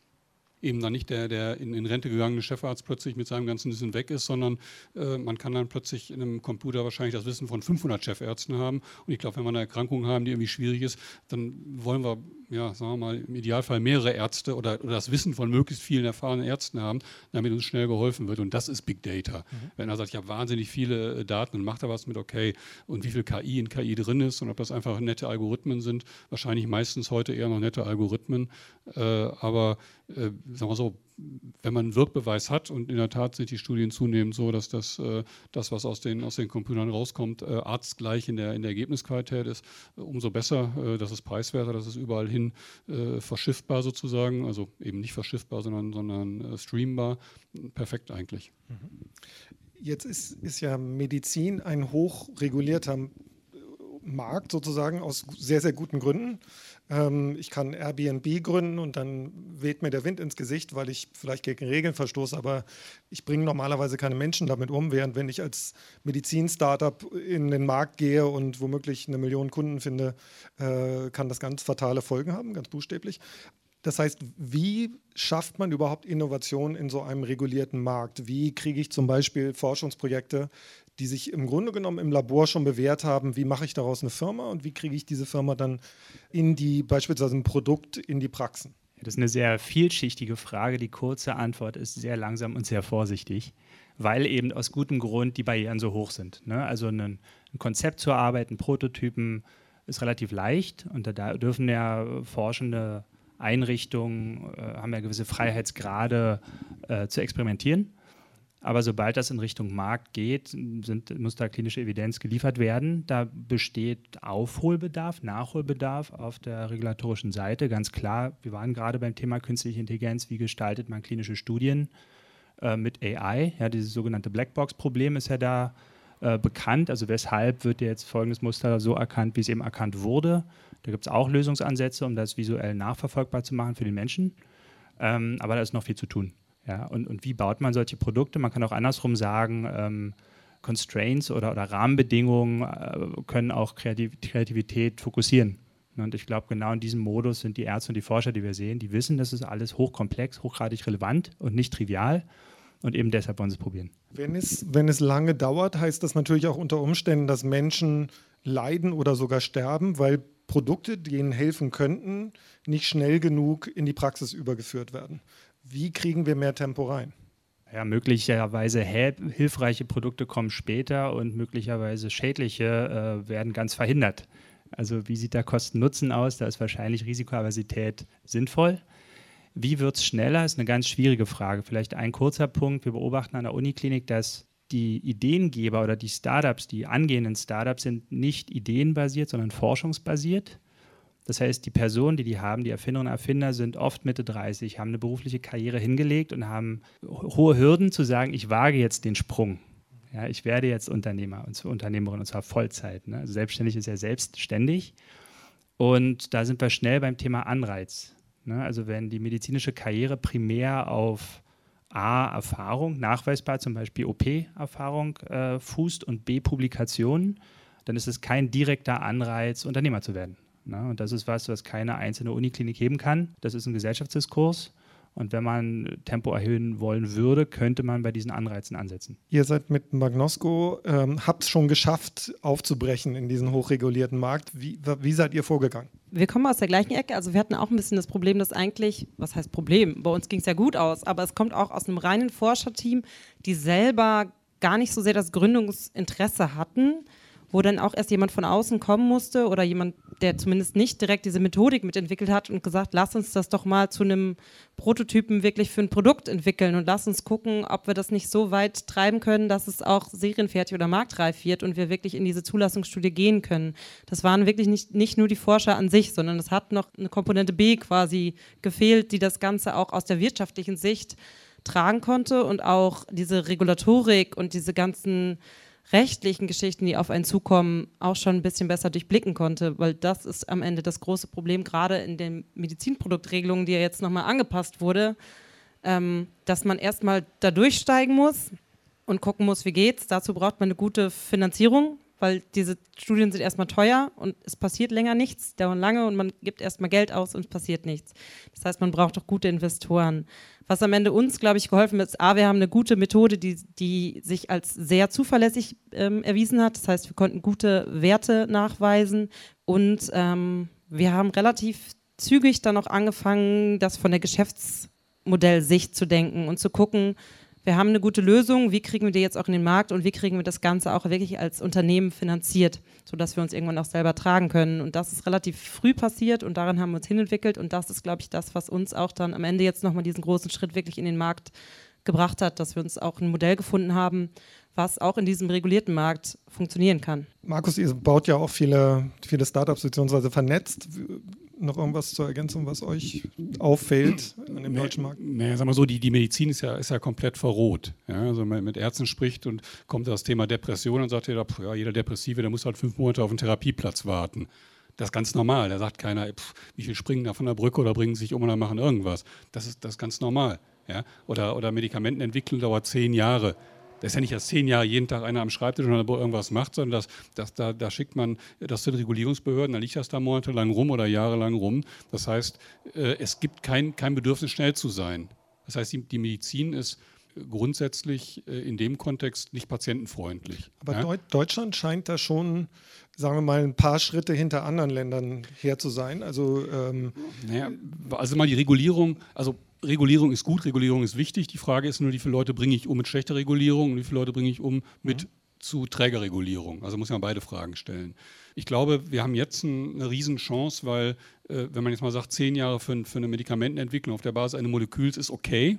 eben dann nicht der, der in, in, Rente gegangene Chefarzt plötzlich mit seinem ganzen Wissen weg ist, sondern äh, man kann dann plötzlich in einem Computer wahrscheinlich das Wissen von 500 Chefärzten haben. Und ich glaube, wenn wir eine Erkrankung haben, die irgendwie schwierig ist, dann wollen wir, ja, sagen wir mal, im Idealfall mehrere Ärzte oder, oder das Wissen von möglichst vielen erfahrenen Ärzten haben, damit uns schnell geholfen wird. Und das ist Big Data. Mhm. Wenn er sagt, ich habe wahnsinnig viele äh, Daten und macht da was mit, okay, und wie viel KI in KI drin ist und ob das einfach nette Algorithmen sind, wahrscheinlich meistens heute eher noch nette Algorithmen. Äh, aber äh, sagen wir so, wenn man einen Wirkbeweis hat, und in der Tat sind die Studien zunehmend so, dass das, äh, das was aus den, aus den Computern rauskommt, äh, arztgleich in der, in der Ergebnisqualität ist, äh, umso besser. Äh, das ist preiswerter, das ist überall hin äh, verschiffbar sozusagen, also eben nicht verschiffbar, sondern, sondern äh, streambar. Perfekt eigentlich. Mhm. Jetzt ist, ist ja Medizin ein hochregulierter Markt sozusagen aus sehr, sehr guten Gründen. Ähm, ich kann Airbnb gründen und dann weht mir der Wind ins Gesicht, weil ich vielleicht gegen Regeln verstoße, aber ich bringe normalerweise keine Menschen damit um, während wenn ich als Medizin-Startup in den Markt gehe und womöglich eine Million Kunden finde, äh, kann das ganz fatale Folgen haben, ganz buchstäblich. Das heißt, wie schafft man überhaupt Innovation in so einem regulierten Markt? Wie kriege ich zum Beispiel Forschungsprojekte, die sich im Grunde genommen im Labor schon bewährt haben, wie mache ich daraus eine Firma und wie kriege ich diese Firma dann in die, beispielsweise ein Produkt, in die Praxen? Das ist eine sehr vielschichtige Frage. Die kurze Antwort ist sehr langsam und sehr vorsichtig, weil eben aus gutem Grund die Barrieren so hoch sind. Ne? Also ein, ein, Konzept zu erarbeiten, Prototypen ist relativ leicht und da dürfen ja forschende Einrichtungen, äh, haben ja gewisse Freiheitsgrade äh, zu experimentieren. Aber sobald das in Richtung Markt geht, sind, muss da klinische Evidenz geliefert werden. Da besteht Aufholbedarf, Nachholbedarf auf der regulatorischen Seite. Ganz klar, wir waren gerade beim Thema künstliche Intelligenz. Wie gestaltet man klinische Studien äh, mit AI? Ja, dieses sogenannte Blackbox-Problem ist ja da äh, bekannt. Also weshalb wird jetzt folgendes Muster so erkannt, wie es eben erkannt wurde? Da gibt es auch Lösungsansätze, um das visuell nachverfolgbar zu machen für den Menschen. Ähm, aber da ist noch viel zu tun. Ja, und, und wie baut man solche Produkte? Man kann auch andersrum sagen, ähm, Constraints oder, oder Rahmenbedingungen äh, können auch Kreativ Kreativität fokussieren. Und ich glaube, genau in diesem Modus sind die Ärzte und die Forscher, die wir sehen, die wissen, das ist alles hochkomplex, hochgradig relevant und nicht trivial. Und eben deshalb wollen sie es probieren. Wenn es, wenn es lange dauert, heißt das natürlich auch unter Umständen, dass Menschen leiden oder sogar sterben, weil Produkte, die ihnen helfen könnten, nicht schnell genug in die Praxis übergeführt werden. Wie kriegen wir mehr Tempo rein? Ja, möglicherweise hilfreiche Produkte kommen später und möglicherweise schädliche äh, werden ganz verhindert. Also wie sieht da Kosten-Nutzen aus? Da ist wahrscheinlich Risikoaversität sinnvoll. Wie wird es schneller? Ist eine ganz schwierige Frage. Vielleicht ein kurzer Punkt. Wir beobachten an der Uniklinik, dass die Ideengeber oder die Startups, die angehenden Startups sind nicht ideenbasiert, sondern forschungsbasiert. Das heißt, die Personen, die die haben, die Erfinderinnen und Erfinder, sind oft Mitte 30, haben eine berufliche Karriere hingelegt und haben hohe Hürden zu sagen, ich wage jetzt den Sprung. Ja, ich werde jetzt Unternehmer und Unternehmerin und zwar Vollzeit. Ne? Also selbstständig ist ja selbstständig. Und da sind wir schnell beim Thema Anreiz. Ne? Also wenn die medizinische Karriere primär auf A, Erfahrung, nachweisbar zum Beispiel OP-Erfahrung äh, fußt und B, Publikationen, dann ist es kein direkter Anreiz, Unternehmer zu werden. Ne? Und das ist was, was keine einzelne Uniklinik heben kann. Das ist ein Gesellschaftsdiskurs. Und wenn man Tempo erhöhen wollen würde, könnte man bei diesen Anreizen ansetzen. Ihr seid mit Magnosco, ähm, habt es schon geschafft, aufzubrechen in diesen hochregulierten Markt. Wie, wie seid ihr vorgegangen? Wir kommen aus der gleichen Ecke. Also wir hatten auch ein bisschen das Problem, dass eigentlich, was heißt Problem? Bei uns ging es ja gut aus, aber es kommt auch aus einem reinen Forscherteam, die selber gar nicht so sehr das Gründungsinteresse hatten, wo dann auch erst jemand von außen kommen musste oder jemand, der zumindest nicht direkt diese Methodik mitentwickelt hat und gesagt, lass uns das doch mal zu einem Prototypen wirklich für ein Produkt entwickeln und lass uns gucken, ob wir das nicht so weit treiben können, dass es auch serienfertig oder marktreif wird und wir wirklich in diese Zulassungsstudie gehen können. Das waren wirklich nicht, nicht nur die Forscher an sich, sondern es hat noch eine Komponente B quasi gefehlt, die das Ganze auch aus der wirtschaftlichen Sicht tragen konnte und auch diese Regulatorik und diese ganzen rechtlichen Geschichten, die auf einen zukommen, auch schon ein bisschen besser durchblicken konnte, weil das ist am Ende das große Problem, gerade in den Medizinproduktregelungen, die ja jetzt nochmal angepasst wurde, ähm, dass man erstmal da durchsteigen muss und gucken muss, wie geht's. Dazu braucht man eine gute Finanzierung, weil diese Studien sind erstmal teuer und es passiert länger nichts, dauern lange und man gibt erstmal Geld aus und es passiert nichts. Das heißt, man braucht auch gute Investoren. Was am Ende uns, glaube ich, geholfen ist, A, wir haben eine gute Methode, die, die sich als sehr zuverlässig ähm, erwiesen hat. Das heißt, wir konnten gute Werte nachweisen und ähm, wir haben relativ zügig dann auch angefangen, das von der Geschäftsmodellsicht zu denken und zu gucken, wir haben eine gute Lösung, wie kriegen wir die jetzt auch in den Markt und wie kriegen wir das Ganze auch wirklich als Unternehmen finanziert, sodass wir uns irgendwann auch selber tragen können. Und das ist relativ früh passiert und daran haben wir uns hinentwickelt und das ist, glaube ich, das, was uns auch dann am Ende jetzt nochmal diesen großen Schritt wirklich in den Markt gebracht hat, dass wir uns auch ein Modell gefunden haben, was auch in diesem regulierten Markt funktionieren kann. Markus, ihr baut ja auch viele, viele Startups bzw. vernetzt noch irgendwas zur Ergänzung, was euch auffällt an dem nee, deutschen Markt? Nee, sag mal so, die, die Medizin ist ja, ist ja komplett verroht. Ja? Also wenn man mit Ärzten spricht und kommt das Thema Depression und sagt ja, ja, jeder Depressive, der muss halt fünf Monate auf einen Therapieplatz warten. Das ist ganz normal. Da sagt keiner, pff, wie viel springen da von der Brücke oder bringen sich um oder machen irgendwas. Das ist, das ist ganz normal. Ja? Oder, oder Medikamentenentwicklung dauert zehn Jahre. Da ist ja nicht erst zehn Jahre jeden Tag einer am Schreibtisch und irgendwas macht, sondern das, das, da, da schickt man das zu den Regulierungsbehörden, dann liegt das da monatelang rum oder jahrelang rum. Das heißt, äh, es gibt kein, kein Bedürfnis, schnell zu sein. Das heißt, die, die Medizin ist grundsätzlich äh, in dem Kontext nicht patientenfreundlich. Aber ja? Deutschland scheint da schon, sagen wir mal, ein paar Schritte hinter anderen Ländern her zu sein. Also, ähm naja, also mal die Regulierung, also Regulierung ist gut, Regulierung ist wichtig. Die Frage ist nur, wie viele Leute bringe ich um mit schlechter Regulierung und wie viele Leute bringe ich um mit mhm. zu träger Regulierung. Also muss man beide Fragen stellen. Ich glaube, wir haben jetzt eine Riesenchance, weil, äh, wenn man jetzt mal sagt, zehn Jahre für, für eine Medikamentenentwicklung auf der Basis eines Moleküls ist okay,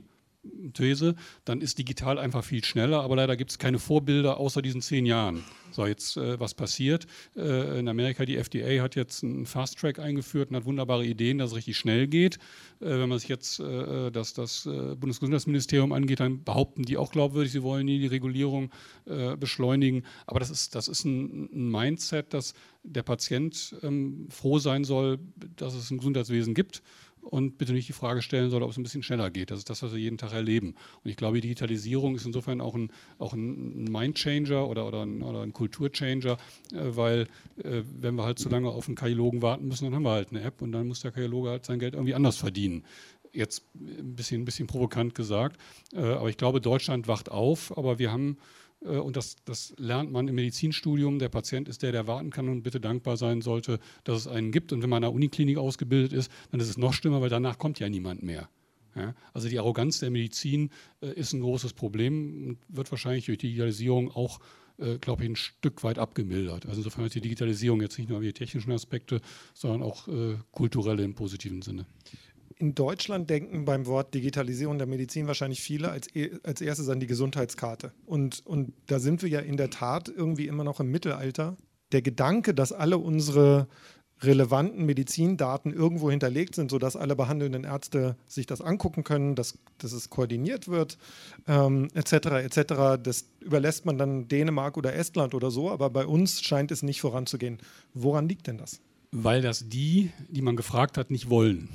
These, dann ist digital einfach viel schneller, aber leider gibt es keine Vorbilder außer diesen zehn Jahren. So, jetzt äh, was passiert? Äh, in Amerika, die FDA hat jetzt einen Fast Track eingeführt und hat wunderbare Ideen, dass es richtig schnell geht. Äh, wenn man sich jetzt äh, das, das äh, Bundesgesundheitsministerium angeht, dann behaupten die auch glaubwürdig, sie wollen die Regulierung äh, beschleunigen. Aber das ist, das ist ein, ein Mindset, dass der Patient ähm, froh sein soll, dass es ein Gesundheitswesen gibt und bitte nicht die Frage stellen soll, ob es ein bisschen schneller geht. Das ist das, was wir jeden Tag erleben. Und ich glaube, Digitalisierung ist insofern auch ein, auch ein Mindchanger oder, oder, ein, oder ein Kulturchanger, äh, weil äh, wenn wir halt zu lange auf einen Kardiologen warten müssen, dann haben wir halt eine App und dann muss der Kardiologe halt sein Geld irgendwie anders verdienen jetzt ein bisschen, ein bisschen provokant gesagt. Äh, aber ich glaube, Deutschland wacht auf, aber wir haben äh, und das, das, lernt man im Medizinstudium. Der Patient ist der, der warten kann und bitte dankbar sein sollte, dass es einen gibt. Und wenn man in einer Uniklinik ausgebildet ist, dann ist es noch schlimmer, weil danach kommt ja niemand mehr. Ja? Also die Arroganz der Medizin äh, ist ein großes Problem und wird wahrscheinlich durch die Digitalisierung auch, äh, glaube ich, ein Stück weit abgemildert. Also insofern ist die Digitalisierung jetzt nicht nur die technischen Aspekte, sondern auch äh, kulturelle im positiven Sinne in Deutschland denken beim Wort Digitalisierung der Medizin wahrscheinlich viele als, e, als erstes an die Gesundheitskarte. Und, und da sind wir ja in der Tat irgendwie immer noch im Mittelalter. Der Gedanke, dass alle unsere relevanten Medizindaten irgendwo hinterlegt sind, sodass alle behandelnden Ärzte sich das angucken können, dass, dass es koordiniert wird, ähm, etc. etc. Das überlässt man dann Dänemark oder Estland oder so, aber bei uns scheint es nicht voranzugehen. Woran liegt denn das? Weil das die, die man gefragt hat, nicht wollen.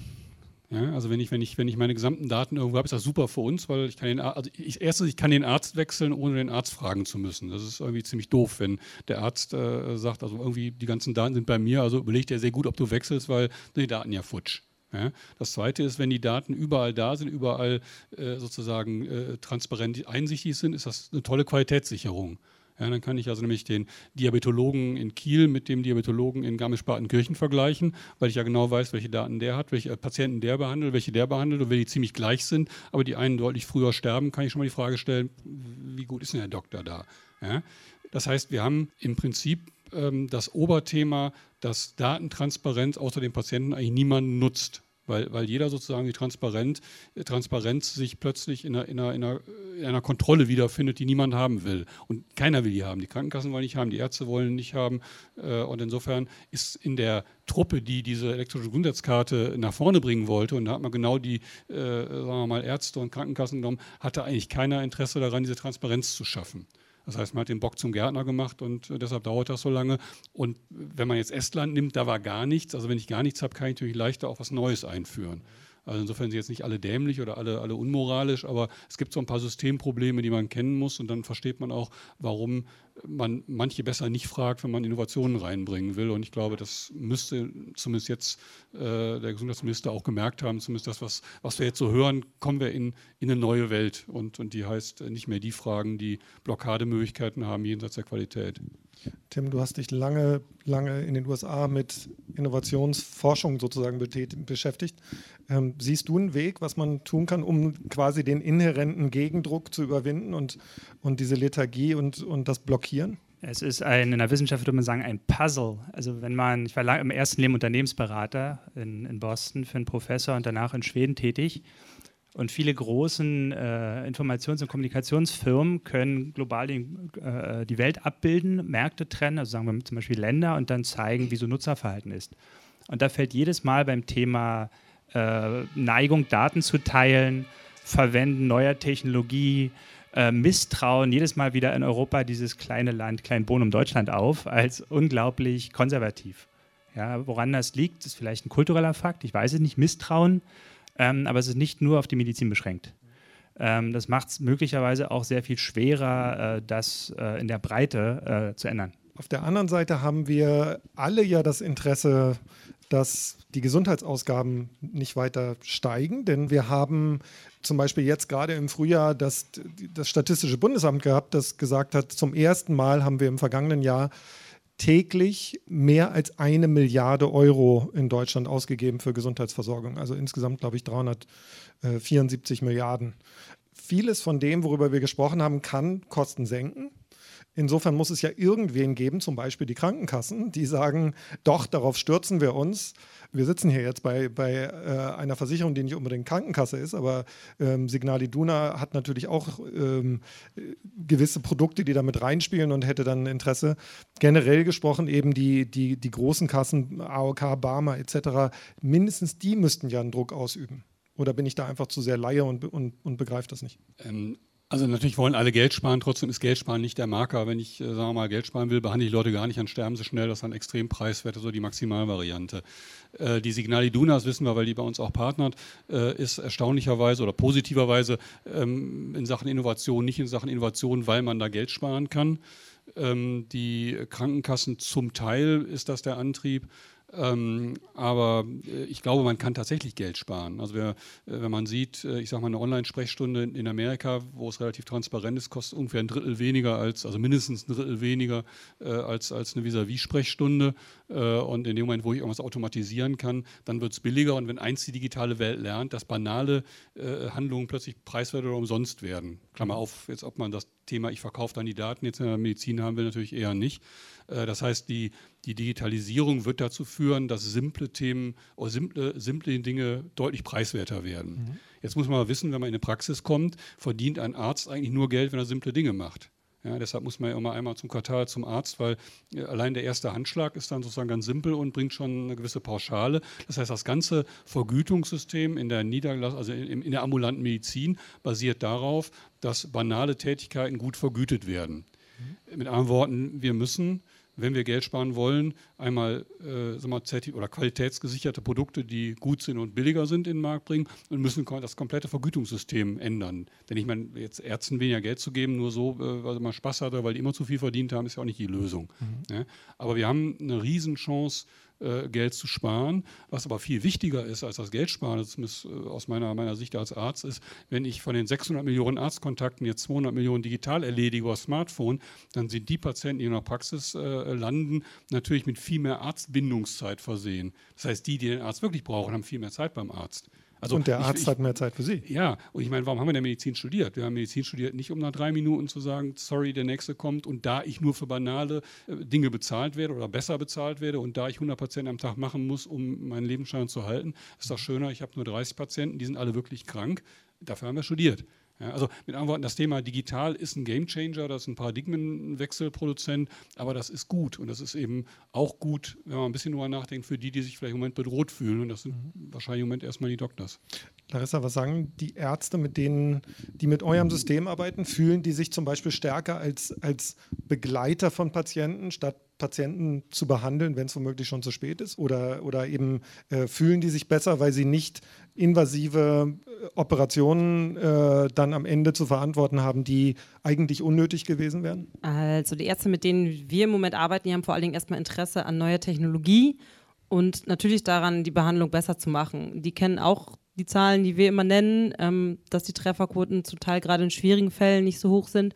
Ja, also wenn ich, wenn, ich, wenn ich meine gesamten Daten irgendwo habe, ist das super für uns, weil ich kann den also ich, erstens, ich kann den Arzt wechseln, ohne den Arzt fragen zu müssen. Das ist irgendwie ziemlich doof, wenn der Arzt äh, sagt, also irgendwie die ganzen Daten sind bei mir, also überlegt er sehr gut, ob du wechselst, weil die Daten ja futsch. Ja. Das zweite ist, wenn die Daten überall da sind, überall äh, sozusagen äh, transparent einsichtig sind, ist das eine tolle Qualitätssicherung. Ja, dann kann ich also nämlich den Diabetologen in Kiel mit dem Diabetologen in Garmisch-Partenkirchen vergleichen, weil ich ja genau weiß, welche Daten der hat, welche Patienten der behandelt, welche der behandelt und wenn die ziemlich gleich sind, aber die einen deutlich früher sterben, kann ich schon mal die Frage stellen, wie gut ist denn der Doktor da? Ja? Das heißt, wir haben im Prinzip ähm, das Oberthema, dass Datentransparenz außer dem Patienten eigentlich niemanden nutzt weil, weil jeder sozusagen die Transparenz, Transparenz sich plötzlich in einer, in, einer, in einer Kontrolle wiederfindet, die niemand haben will. Und keiner will die haben. Die Krankenkassen wollen nicht haben, die Ärzte wollen nicht haben. Äh, und insofern ist in der Truppe, die diese elektronische Gesundheitskarte nach vorne bringen wollte, und da hat man genau die, äh, sagen wir mal, Ärzte und Krankenkassen genommen, hatte eigentlich keiner Interesse daran, diese Transparenz zu schaffen. Das heißt, man hat den Bock zum Gärtner gemacht und äh, deshalb dauert das so lange. Und wenn man jetzt Estland nimmt, da war gar nichts. Also wenn ich gar nichts habe, kann ich natürlich leichter auch was Neues einführen. Also insofern sind jetzt nicht alle dämlich oder alle, alle unmoralisch, aber es gibt so ein paar Systemprobleme, die man kennen muss und dann versteht man auch, warum man manche besser nicht fragt, wenn man Innovationen reinbringen will. Und ich glaube, das müsste zumindest jetzt äh, der Gesundheitsminister auch gemerkt haben, zumindest das, was, was wir jetzt so hören, kommen wir in, in eine neue Welt. Und, und die heißt nicht mehr die Fragen, die Blockademöglichkeiten haben jenseits der Qualität. Tim, du hast dich lange, lange in den USA mit Innovationsforschung sozusagen beschäftigt. Ähm, siehst du einen Weg, was man tun kann, um quasi den inhärenten Gegendruck zu überwinden und, und diese Lethargie und, und das Blockieren? Es ist ein, in der Wissenschaft würde man sagen, ein Puzzle. Also wenn man, ich war lang, im ersten Leben Unternehmensberater in, in Boston für einen Professor und danach in Schweden tätig. Und viele großen äh, Informations- und Kommunikationsfirmen können global die, äh, die Welt abbilden, Märkte trennen, also sagen wir zum Beispiel Länder und dann zeigen, wie so Nutzerverhalten ist. Und da fällt jedes Mal beim Thema äh, Neigung, Daten zu teilen, Verwenden neuer Technologie, äh, Misstrauen jedes Mal wieder in Europa dieses kleine Land, Kleinbonum Deutschland auf, als unglaublich konservativ. Ja, woran das liegt, ist vielleicht ein kultureller Fakt, ich weiß es nicht, Misstrauen ähm, aber es ist nicht nur auf die Medizin beschränkt. Ähm, das macht es möglicherweise auch sehr viel schwerer, äh, das äh, in der Breite äh, zu ändern. Auf der anderen Seite haben wir alle ja das Interesse, dass die Gesundheitsausgaben nicht weiter steigen, denn wir haben zum Beispiel jetzt gerade im Frühjahr das, das Statistische Bundesamt gehabt, das gesagt hat, zum ersten Mal haben wir im vergangenen Jahr täglich mehr als eine Milliarde Euro in Deutschland ausgegeben für Gesundheitsversorgung. Also insgesamt, glaube ich, 374 Milliarden. Vieles von dem, worüber wir gesprochen haben, kann Kosten senken. Insofern muss es ja irgendwen geben, zum Beispiel die Krankenkassen, die sagen, doch, darauf stürzen wir uns. Wir sitzen hier jetzt bei, bei äh, einer Versicherung, die nicht unbedingt Krankenkasse ist, aber ähm, Signal Iduna hat natürlich auch ähm, gewisse Produkte, die damit reinspielen und hätte dann Interesse. Generell gesprochen eben die, die, die großen Kassen, AOK, Barmer etc., mindestens die müssten ja einen Druck ausüben. Oder bin ich da einfach zu sehr Laie und, und, und begreife das nicht? Ähm, also natürlich wollen alle Geld sparen, trotzdem ist Geld sparen nicht der Marker. Wenn ich, äh, sagen wir mal, Geld sparen will, behandle ich Leute gar nicht, dann sterben sie schnell. Das ist dann extrem preiswert, so die Maximalvariante. Äh, die Signali Dunas, wissen wir, weil die bei uns auch partnert, äh, ist erstaunlicherweise oder positiverweise ähm, in Sachen Innovation, nicht in Sachen Innovation, weil man da Geld sparen kann. Ähm, die Krankenkassen zum Teil ist das der Antrieb. Ähm, aber äh, ich glaube, man kann tatsächlich Geld sparen. Also wer, äh, wenn man sieht, äh, ich sage mal, eine Online-Sprechstunde in Amerika, wo es relativ transparent ist, kostet ungefähr ein Drittel weniger als, also mindestens ein Drittel weniger äh, als, als eine Vis-à-vis-Sprechstunde. Äh, und in dem Moment, wo ich irgendwas automatisieren kann, dann wird es billiger. Und wenn eins die digitale Welt lernt, dass banale äh, Handlungen plötzlich preiswert oder umsonst werden. Klammer auf, jetzt ob man das Thema, ich verkaufe dann die Daten jetzt in der Medizin haben will, natürlich eher nicht. Äh, das heißt, die, die Digitalisierung wird dazu führen, dass simple Themen oder simple, simple Dinge deutlich preiswerter werden. Mhm. Jetzt muss man mal wissen, wenn man in eine Praxis kommt, verdient ein Arzt eigentlich nur Geld, wenn er simple Dinge macht. Ja, deshalb muss man ja immer einmal zum Quartal zum Arzt, weil äh, allein der erste Handschlag ist dann sozusagen ganz simpel und bringt schon eine gewisse Pauschale. Das heißt, das ganze Vergütungssystem in der Niederlass also in, in der ambulanten Medizin basiert darauf, dass banale Tätigkeiten gut vergütet werden. Mhm. Mit anderen Worten, wir müssen wenn wir Geld sparen wollen, einmal äh, mal, oder qualitätsgesicherte Produkte, die gut sind und billiger sind, in den Markt bringen und müssen das komplette Vergütungssystem ändern. Denn ich meine, jetzt Ärzten weniger Geld zu geben, nur so, äh, weil man Spaß hatte, weil die immer zu viel verdient haben, ist ja auch nicht die Lösung. Mhm. Ja? Aber wir haben eine Riesenchance, äh, Geld zu sparen. Was aber viel wichtiger ist als das Geldsparen, zumindest äh, aus meiner, meiner Sicht als Arzt, ist, wenn ich von den 600 Millionen Arztkontakten jetzt 200 Millionen digital erledige über Smartphone, dann sind die Patienten, die in der Praxis äh, landen, natürlich mit viel mehr Arztbindungszeit versehen. Das heißt, die, die den Arzt wirklich brauchen, haben viel mehr Zeit beim Arzt. Also und der Arzt ich, ich, hat mehr Zeit für Sie. Ja, und ich meine, warum haben wir denn Medizin studiert? Wir haben Medizin studiert nicht, um nach drei Minuten zu sagen, sorry, der Nächste kommt und da ich nur für banale äh, Dinge bezahlt werde oder besser bezahlt werde und da ich 100 Patienten am Tag machen muss, um meinen Lebensstand zu halten, ist das schöner, ich habe nur 30 Patienten, die sind alle wirklich krank. Dafür haben wir studiert. Ja, also mit anderen Worten, das Thema digital ist ein Gamechanger, das ist ein Paradigmenwechselproduzent, aber das ist gut und das ist eben auch gut, wenn man ein bisschen drüber nachdenkt, für die, die sich vielleicht im Moment bedroht fühlen und das sind mhm. wahrscheinlich im Moment erstmal die Doktors. Larissa, was sagen die Ärzte, mit denen, die mit eurem System arbeiten, fühlen die sich zum Beispiel stärker als, als Begleiter von Patienten statt Patienten zu behandeln, wenn es womöglich schon zu spät ist? Oder, oder eben äh, fühlen die sich besser, weil sie nicht invasive äh, Operationen äh, dann am Ende zu verantworten haben, die eigentlich unnötig gewesen wären? Also die Ärzte, mit denen wir im Moment arbeiten, die haben vor allen Dingen erstmal Interesse an neuer Technologie und natürlich daran, die Behandlung besser zu machen. Die kennen auch die Zahlen, die wir immer nennen, ähm, dass die Trefferquoten zum Teil gerade in schwierigen Fällen nicht so hoch sind.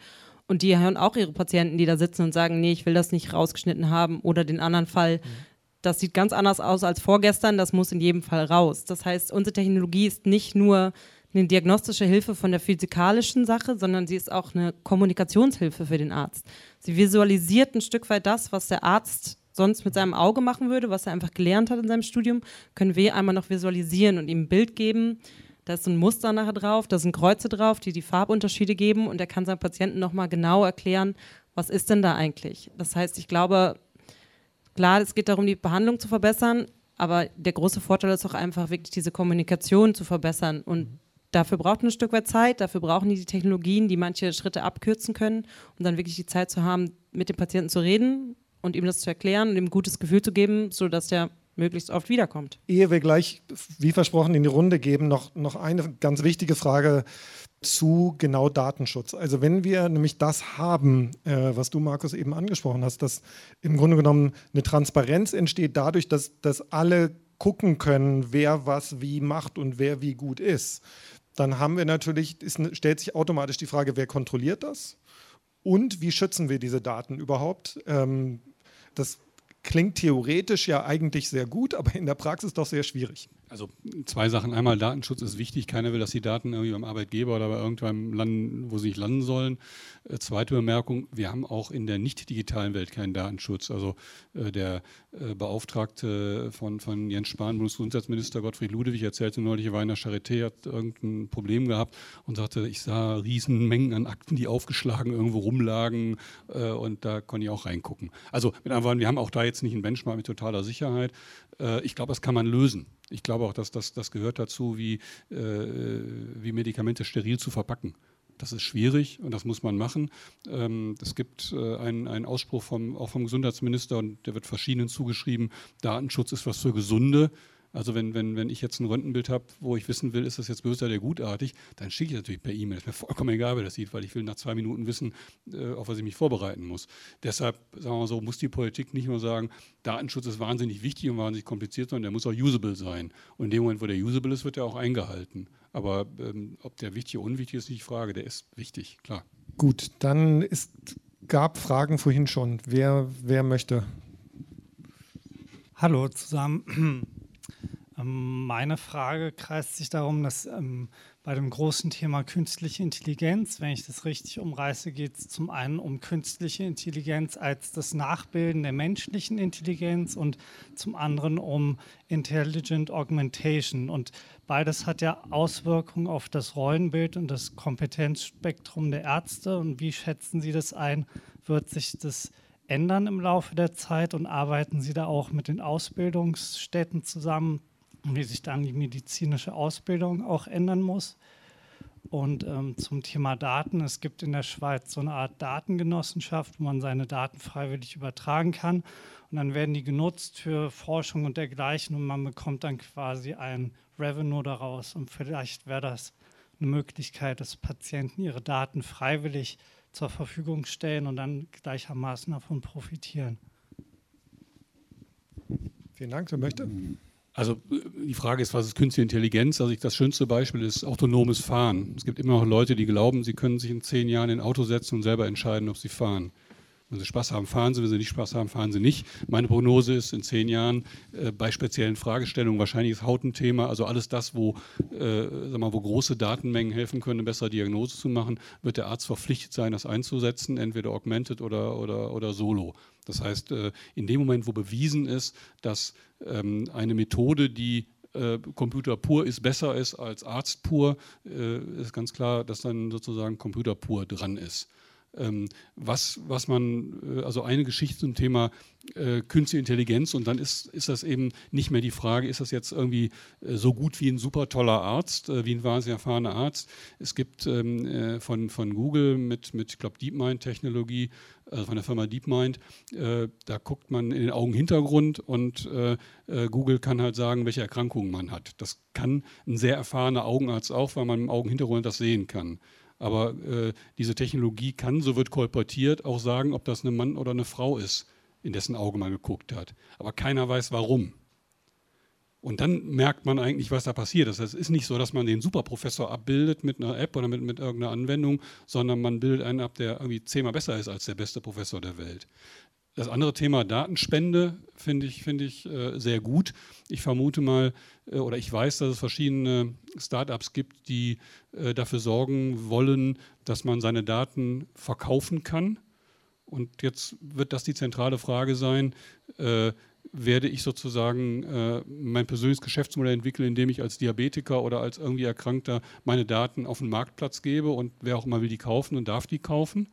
Und die hören auch ihre Patienten, die da sitzen und sagen, nee, ich will das nicht rausgeschnitten haben. Oder den anderen Fall, mhm. das sieht ganz anders aus als vorgestern, das muss in jedem Fall raus. Das heißt, unsere Technologie ist nicht nur eine diagnostische Hilfe von der physikalischen Sache, sondern sie ist auch eine Kommunikationshilfe für den Arzt. Sie visualisiert ein Stück weit das, was der Arzt sonst mit seinem Auge machen würde, was er einfach gelernt hat in seinem Studium, können wir einmal noch visualisieren und ihm ein Bild geben, da ist ein Muster nachher drauf, da sind Kreuze drauf, die die Farbunterschiede geben und er kann seinem Patienten nochmal genau erklären, was ist denn da eigentlich. Das heißt, ich glaube, klar, es geht darum, die Behandlung zu verbessern, aber der große Vorteil ist auch einfach wirklich diese Kommunikation zu verbessern und dafür braucht ein Stück weit Zeit, dafür brauchen die die Technologien, die manche Schritte abkürzen können, um dann wirklich die Zeit zu haben, mit dem Patienten zu reden und ihm das zu erklären und ihm ein gutes Gefühl zu geben, sodass der möglichst oft wiederkommt. Ehe wir gleich, wie versprochen, in die Runde geben, noch, noch eine ganz wichtige Frage zu genau Datenschutz. Also wenn wir nämlich das haben, äh, was du, Markus, eben angesprochen hast, dass im Grunde genommen eine Transparenz entsteht dadurch, dass, dass alle gucken können, wer was wie macht und wer wie gut ist, dann haben wir natürlich, ist, stellt sich automatisch die Frage, wer kontrolliert das? Und wie schützen wir diese Daten überhaupt? Ähm, das klingt theoretisch ja eigentlich sehr gut, aber in der Praxis doch sehr schwierig. Also zwei Sachen. Einmal Datenschutz ist wichtig. Keiner will, dass die Daten irgendwie beim Arbeitgeber oder bei irgendeinem landen, wo sie nicht landen sollen. Äh, zweite Bemerkung, wir haben auch in der nicht digitalen Welt keinen Datenschutz. Also äh, der äh, Beauftragte von, von Jens Spahn, Bundesgesundheitsminister Gottfried Ludewig, erzählte neulich, er war in der Charité, hat irgendein Problem gehabt und sagte, ich sah Riesenmengen an Akten, die aufgeschlagen irgendwo rumlagen äh, und da konnte ich auch reingucken. Also mit anderen Worten, wir haben auch da jetzt nicht einen Benchmark mit totaler Sicherheit. Äh, ich glaube, das kann man lösen. Ich glaube auch, dass das, das gehört dazu, wie, äh, wie Medikamente steril zu verpacken. Das ist schwierig und das muss man machen. Ähm, es gibt äh, einen, einen Ausspruch vom, auch vom Gesundheitsminister und der wird verschiedenen zugeschrieben, Datenschutz ist was für Gesunde. Also wenn, wenn, wenn ich jetzt ein Röntgenbild habe, wo ich wissen will, ist das jetzt böse oder gutartig, dann schicke ich natürlich per E-Mail. Ist mir vollkommen egal, wer das sieht, weil ich will nach zwei Minuten wissen, äh, auf was ich mich vorbereiten muss. Deshalb, sagen wir mal so, muss die Politik nicht nur sagen, Datenschutz ist wahnsinnig wichtig und wahnsinnig kompliziert, sondern der muss auch usable sein. Und in dem Moment, wo der usable ist, wird er auch eingehalten. Aber ähm, ob der wichtig oder unwichtig ist, nicht die Frage. Der ist wichtig, klar. Gut, dann ist, gab Fragen vorhin schon. Wer, wer möchte? Hallo zusammen. Ähm, meine Frage kreist sich darum, dass ähm, bei dem großen Thema künstliche Intelligenz. Wenn ich das richtig umreiße, geht es zum einen um künstliche Intelligenz als das Nachbilden der menschlichen Intelligenz und zum anderen um Intelligent Augmentation. Und beides hat ja Auswirkungen auf das Rollenbild und das Kompetenzspektrum der Ärzte. Und wie schätzen Sie das ein? Wird sich das ändern im Laufe der Zeit und arbeiten Sie da auch mit den Ausbildungsstätten zusammen, wie sich dann die medizinische Ausbildung auch ändern muss. Und ähm, zum Thema Daten, es gibt in der Schweiz so eine Art Datengenossenschaft, wo man seine Daten freiwillig übertragen kann. Und dann werden die genutzt für Forschung und dergleichen und man bekommt dann quasi ein Revenue daraus. Und vielleicht wäre das eine Möglichkeit, dass Patienten ihre Daten freiwillig zur Verfügung stellen und dann gleichermaßen davon profitieren. Vielen Dank. Wer möchte? Also die Frage ist, was ist künstliche Intelligenz? Also ich, das schönste Beispiel ist autonomes Fahren. Es gibt immer noch Leute, die glauben, sie können sich in zehn Jahren in ein Auto setzen und selber entscheiden, ob sie fahren. Wenn sie Spaß haben, fahren sie. Wenn sie nicht Spaß haben, fahren sie nicht. Meine Prognose ist in zehn Jahren äh, bei speziellen Fragestellungen, wahrscheinlich ist Haut ein Thema, also alles das, wo, äh, sag mal, wo große Datenmengen helfen können, eine bessere Diagnose zu machen, wird der Arzt verpflichtet sein, das einzusetzen, entweder augmented oder, oder, oder solo. Das heißt, äh, in dem Moment, wo bewiesen ist, dass ähm, eine Methode, die äh, Computer pur ist, besser ist als Arzt pur, äh, ist ganz klar, dass dann sozusagen Computer pur dran ist. Ähm, was, was man, äh, also eine Geschichte zum Thema äh, künstliche Intelligenz und dann ist, ist das eben nicht mehr die Frage, ist das jetzt irgendwie äh, so gut wie ein super toller Arzt, äh, wie ein wahnsinnig erfahrener Arzt. Es gibt ähm, äh, von, von Google mit, mit ich glaube, DeepMind-Technologie, also von der Firma DeepMind, äh, da guckt man in den Augenhintergrund und Google kann halt sagen, welche Erkrankungen man hat. Das kann ein sehr erfahrener Augenarzt auch, weil man im Augenhintergrund das sehen kann. Aber äh, diese Technologie kann, so wird kolportiert, auch sagen, ob das ein Mann oder eine Frau ist, in dessen Auge man geguckt hat. Aber keiner weiß warum. Und dann merkt man eigentlich, was da passiert ist. Es ist nicht so, dass man den Superprofessor abbildet mit einer App oder mit, mit irgendeiner Anwendung, sondern man bildet einen ab, der irgendwie zehnmal besser ist als der beste Professor der Welt. Das andere Thema Datenspende finde ich, find ich äh, sehr gut. Ich vermute mal äh, oder ich weiß, dass es verschiedene Startups gibt, die äh, dafür sorgen wollen, dass man seine Daten verkaufen kann. Und jetzt wird das die zentrale Frage sein, äh, werde ich sozusagen äh, mein persönliches Geschäftsmodell entwickeln, indem ich als Diabetiker oder als irgendwie Erkrankter meine Daten auf den Marktplatz gebe und wer auch immer will die kaufen und darf die kaufen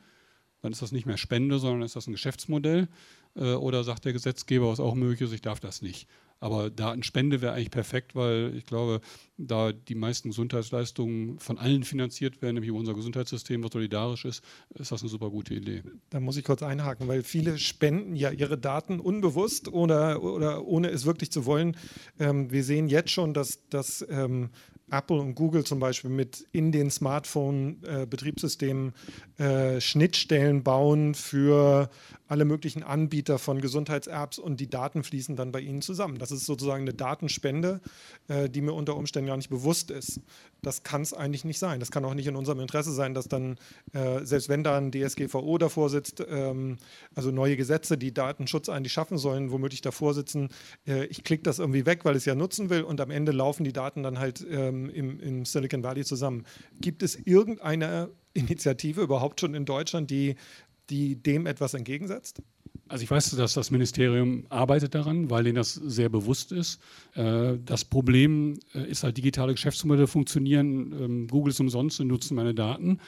dann ist das nicht mehr Spende, sondern ist das ein Geschäftsmodell. Äh, oder sagt der Gesetzgeber, was auch möglich ist, ich darf das nicht. Aber Datenspende wäre eigentlich perfekt, weil ich glaube, da die meisten Gesundheitsleistungen von allen finanziert werden, nämlich unser Gesundheitssystem, was solidarisch ist, ist das eine super gute Idee. Da muss ich kurz einhaken, weil viele spenden ja ihre Daten unbewusst oder, oder ohne es wirklich zu wollen. Ähm, wir sehen jetzt schon, dass, dass ähm, Apple und Google zum Beispiel mit in den Smartphone-Betriebssystemen äh, Schnittstellen bauen für alle möglichen Anbieter von Gesundheits-Apps und die Daten fließen dann bei ihnen zusammen. Das ist sozusagen eine Datenspende, äh, die mir unter Umständen gar nicht bewusst ist. Das kann es eigentlich nicht sein. Das kann auch nicht in unserem Interesse sein, dass dann, äh, selbst wenn da ein DSGVO davor sitzt, ähm, also neue Gesetze, die Datenschutz eigentlich schaffen sollen, womöglich davor sitzen, äh, ich klicke das irgendwie weg, weil es ja nutzen will und am Ende laufen die Daten dann halt ähm, im, im Silicon Valley zusammen. Gibt es irgendeine Initiative überhaupt schon in Deutschland, die die dem etwas entgegensetzt? Also ich weiß, dass das Ministerium arbeitet daran, weil ihnen das sehr bewusst ist. Äh, das Problem äh, ist halt, digitale Geschäftsmodelle funktionieren. Ähm, Google ist umsonst und nutzen meine Daten.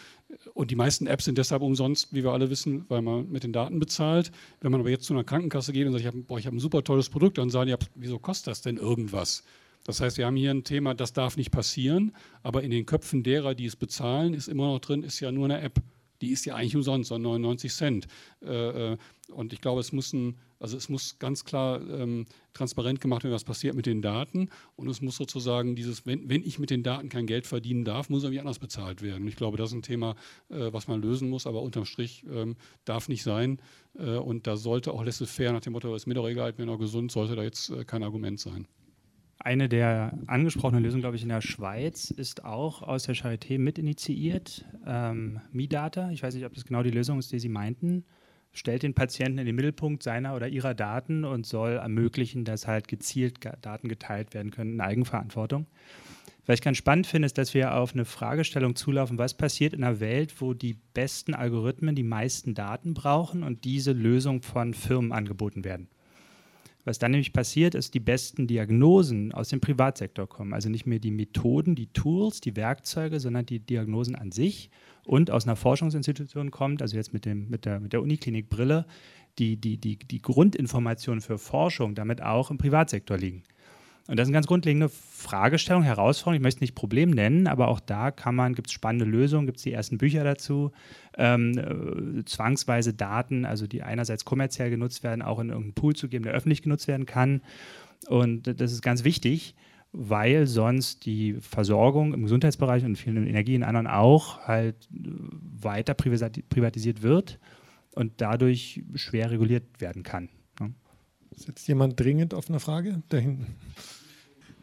Und die meisten Apps sind deshalb umsonst, wie wir alle wissen, weil man mit den Daten bezahlt. Wenn man aber jetzt zu einer Krankenkasse geht und sagt, ich habe hab ein super tolles Produkt, dann sagen die, wieso kostet das denn irgendwas? Das heißt, wir haben hier ein Thema, das darf nicht passieren, aber in den Köpfen derer, die es bezahlen, ist immer noch drin, ist ja nur eine App die ist ja eigentlich umsonst, so 99 Cent. Äh, äh, und ich glaube, es muss, ein, also es muss ganz klar ähm, transparent gemacht werden, was passiert mit den Daten. Und es muss sozusagen dieses, wenn, wenn ich mit den Daten kein Geld verdienen darf, muss irgendwie anders bezahlt werden. Und ich glaube, das ist ein Thema, äh, was man lösen muss, aber unterm Strich ähm, darf nicht sein. Äh, und da sollte auch laissez-faire nach dem Motto, ist mir doch egal, ich bin auch gesund, sollte da jetzt äh, kein Argument sein. Eine der angesprochenen Lösungen, glaube ich, in der Schweiz ist auch aus der Charité mit initiiert. Ähm, MiData, ich weiß nicht, ob das genau die Lösung ist, die Sie meinten, stellt den Patienten in den Mittelpunkt seiner oder ihrer Daten und soll ermöglichen, dass halt gezielt Daten geteilt werden können in Eigenverantwortung. Was ich ganz spannend finde, ist, dass wir auf eine Fragestellung zulaufen, was passiert in einer Welt, wo die besten Algorithmen die meisten Daten brauchen und diese Lösung von Firmen angeboten werden. Was dann nämlich passiert, ist, die besten Diagnosen aus dem Privatsektor kommen. Also nicht mehr die Methoden, die Tools, die Werkzeuge, sondern die Diagnosen an sich. Und aus einer Forschungsinstitution kommt, also jetzt mit, dem, mit der, mit der Uniklinik Brille, die, die, die, die Grundinformationen für Forschung damit auch im Privatsektor liegen. Und das ist eine ganz grundlegende Fragestellung, Herausforderung. Ich möchte es nicht Problem nennen, aber auch da kann man, gibt es spannende Lösungen, gibt es die ersten Bücher dazu, ähm, äh, zwangsweise Daten, also die einerseits kommerziell genutzt werden, auch in irgendeinen Pool zu geben, der öffentlich genutzt werden kann. Und das ist ganz wichtig, weil sonst die Versorgung im Gesundheitsbereich und vielen Energien anderen auch halt weiter privatisiert wird und dadurch schwer reguliert werden kann. Ne? Ist jetzt jemand dringend auf eine Frage? Da hinten.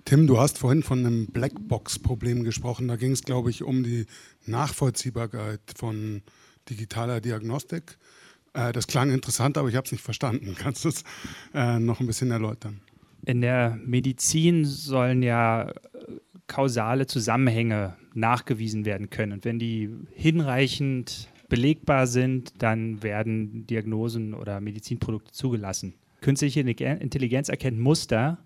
Tim, du hast vorhin von einem Blackbox-Problem gesprochen. Da ging es, glaube ich, um die Nachvollziehbarkeit von digitaler Diagnostik. Äh, das klang interessant, aber ich habe es nicht verstanden. Kannst du es äh, noch ein bisschen erläutern? In der Medizin sollen ja kausale Zusammenhänge nachgewiesen werden können. Und wenn die hinreichend belegbar sind, dann werden Diagnosen oder Medizinprodukte zugelassen. Künstliche Intelligenz erkennt Muster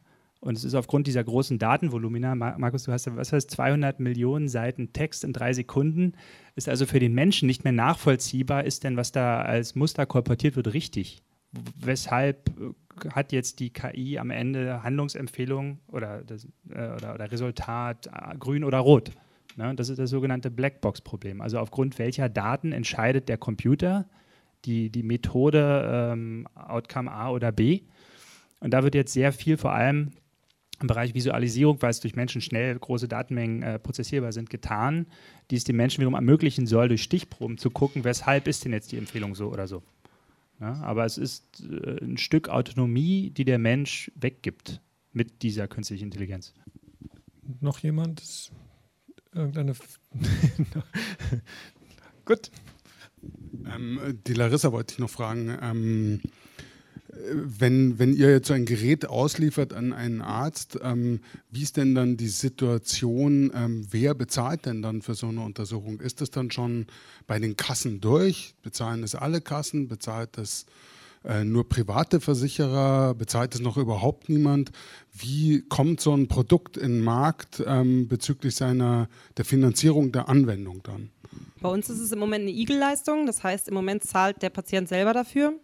und es ist aufgrund dieser großen Datenvolumina, Markus, du hast ja, was heißt 200 Millionen Seiten Text in drei Sekunden, ist also für den Menschen nicht mehr nachvollziehbar, ist denn, was da als Muster kolportiert wird, richtig? Weshalb äh, hat jetzt die KI am Ende Handlungsempfehlung oder, das, äh, oder, oder, Resultat äh, grün oder rot? Ne? Das ist das sogenannte Blackbox-Problem. Also aufgrund welcher Daten entscheidet der Computer die, die Methode ähm, Outcome A oder B? Und da wird jetzt sehr viel vor allem im Bereich Visualisierung, weil es durch Menschen schnell große Datenmengen äh, prozessierbar sind, getan, die es den Menschen wiederum ermöglichen soll, durch Stichproben zu gucken, weshalb ist denn jetzt die Empfehlung so oder so. Ja, aber es ist äh, ein Stück Autonomie, die der Mensch weggibt mit dieser künstlichen Intelligenz. Noch jemand? Irgendeine. Gut. Ähm, die Larissa wollte ich noch fragen. Ähm, wenn, wenn ihr jetzt so ein Gerät ausliefert an einen Arzt, ähm, wie ist denn dann die Situation, ähm, wer bezahlt denn dann für so eine Untersuchung? Ist das dann schon bei den Kassen durch? Bezahlen das alle Kassen? Bezahlt das äh, nur private Versicherer? Bezahlt es noch überhaupt niemand? Wie kommt so ein Produkt in den Markt ähm, bezüglich seiner, der Finanzierung der Anwendung dann? Bei uns ist es im Moment eine Igel-Leistung, das heißt, im Moment zahlt der Patient selber dafür.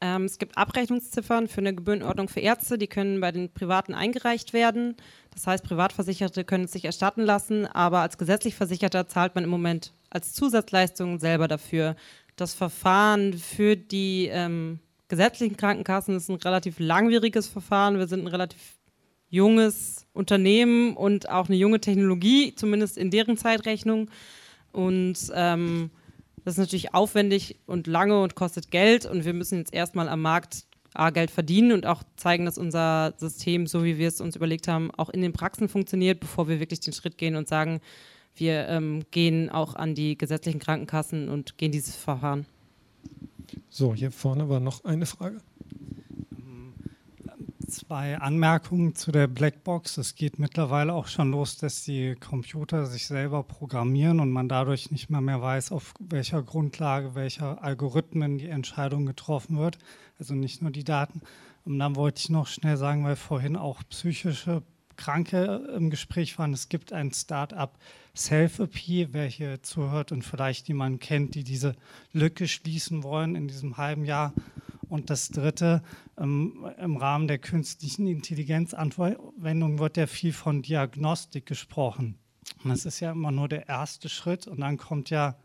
Ähm, es gibt Abrechnungsziffern für eine Gebührenordnung für Ärzte, die können bei den Privaten eingereicht werden. Das heißt, Privatversicherte können es sich erstatten lassen, aber als gesetzlich Versicherter zahlt man im Moment als Zusatzleistung selber dafür. Das Verfahren für die ähm, gesetzlichen Krankenkassen ist ein relativ langwieriges Verfahren. Wir sind ein relativ junges Unternehmen und auch eine junge Technologie, zumindest in deren Zeitrechnung. Und ähm, das ist natürlich aufwendig und lange und kostet Geld und wir müssen jetzt erstmal am Markt A, Geld verdienen und auch zeigen, dass unser System, so wie wir es uns überlegt haben, auch in den Praxen funktioniert, bevor wir wirklich den Schritt gehen und sagen, wir ähm, gehen auch an die gesetzlichen Krankenkassen und gehen dieses Verfahren. So, hier vorne war noch eine Frage zwei Anmerkungen zu der Blackbox. Es geht mittlerweile auch schon los, dass die Computer sich selber programmieren und man dadurch nicht mehr mehr weiß, auf welcher Grundlage, welcher Algorithmen die Entscheidung getroffen wird. Also nicht nur die Daten. Und dann wollte ich noch schnell sagen, weil vorhin auch psychische Kranke im Gespräch waren. Es gibt ein Start-up Self-AP, wer hier zuhört und vielleicht jemanden kennt, die diese Lücke schließen wollen in diesem halben Jahr. Und das Dritte, ähm, im Rahmen der künstlichen Intelligenzanwendung wird ja viel von Diagnostik gesprochen. Und das ist ja immer nur der erste Schritt und dann kommt ja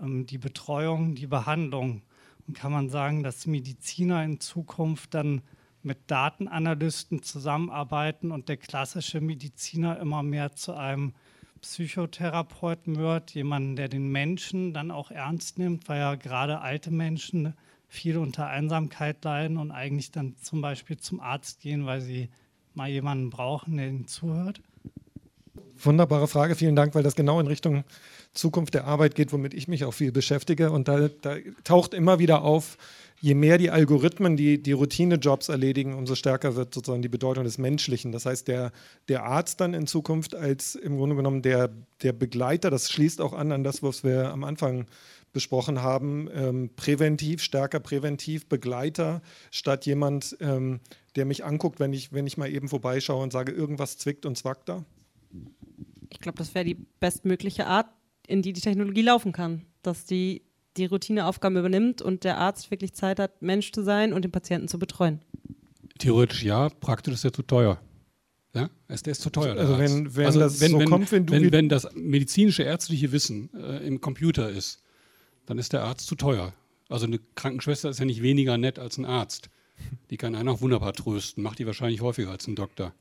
ähm, die Betreuung, die Behandlung. Und kann man sagen, dass Mediziner in Zukunft dann mit Datenanalysten zusammenarbeiten und der klassische Mediziner immer mehr zu einem Psychotherapeuten wird, jemanden, der den Menschen dann auch ernst nimmt, weil ja gerade alte Menschen viel unter Einsamkeit leiden und eigentlich dann zum Beispiel zum Arzt gehen, weil sie mal jemanden brauchen, der ihnen zuhört? Wunderbare Frage, vielen Dank, weil das genau in Richtung Zukunft der Arbeit geht, womit ich mich auch viel beschäftige. Und da, da taucht immer wieder auf, je mehr die Algorithmen die, die Routine-Jobs erledigen, umso stärker wird sozusagen die Bedeutung des Menschlichen. Das heißt, der, der Arzt dann in Zukunft als im Grunde genommen der, der Begleiter, das schließt auch an an das, was wir am Anfang besprochen haben, ähm, präventiv, stärker präventiv, Begleiter, statt jemand, ähm, der mich anguckt, wenn ich, wenn ich mal eben vorbeischaue und sage, irgendwas zwickt und zwackt da? Ich glaube, das wäre die bestmögliche Art, in die die Technologie laufen kann, dass die die Routineaufgaben übernimmt und der Arzt wirklich Zeit hat, Mensch zu sein und den Patienten zu betreuen. Theoretisch ja, praktisch ist er zu teuer. Ja, der ist zu teuer. Also wenn, wenn also das wenn, so wenn, kommt, wenn du wenn, wenn das medizinische ärztliche Wissen äh, im Computer ist, dann ist der Arzt zu teuer. Also eine Krankenschwester ist ja nicht weniger nett als ein Arzt. Die kann einen auch wunderbar trösten, macht die wahrscheinlich häufiger als ein Doktor,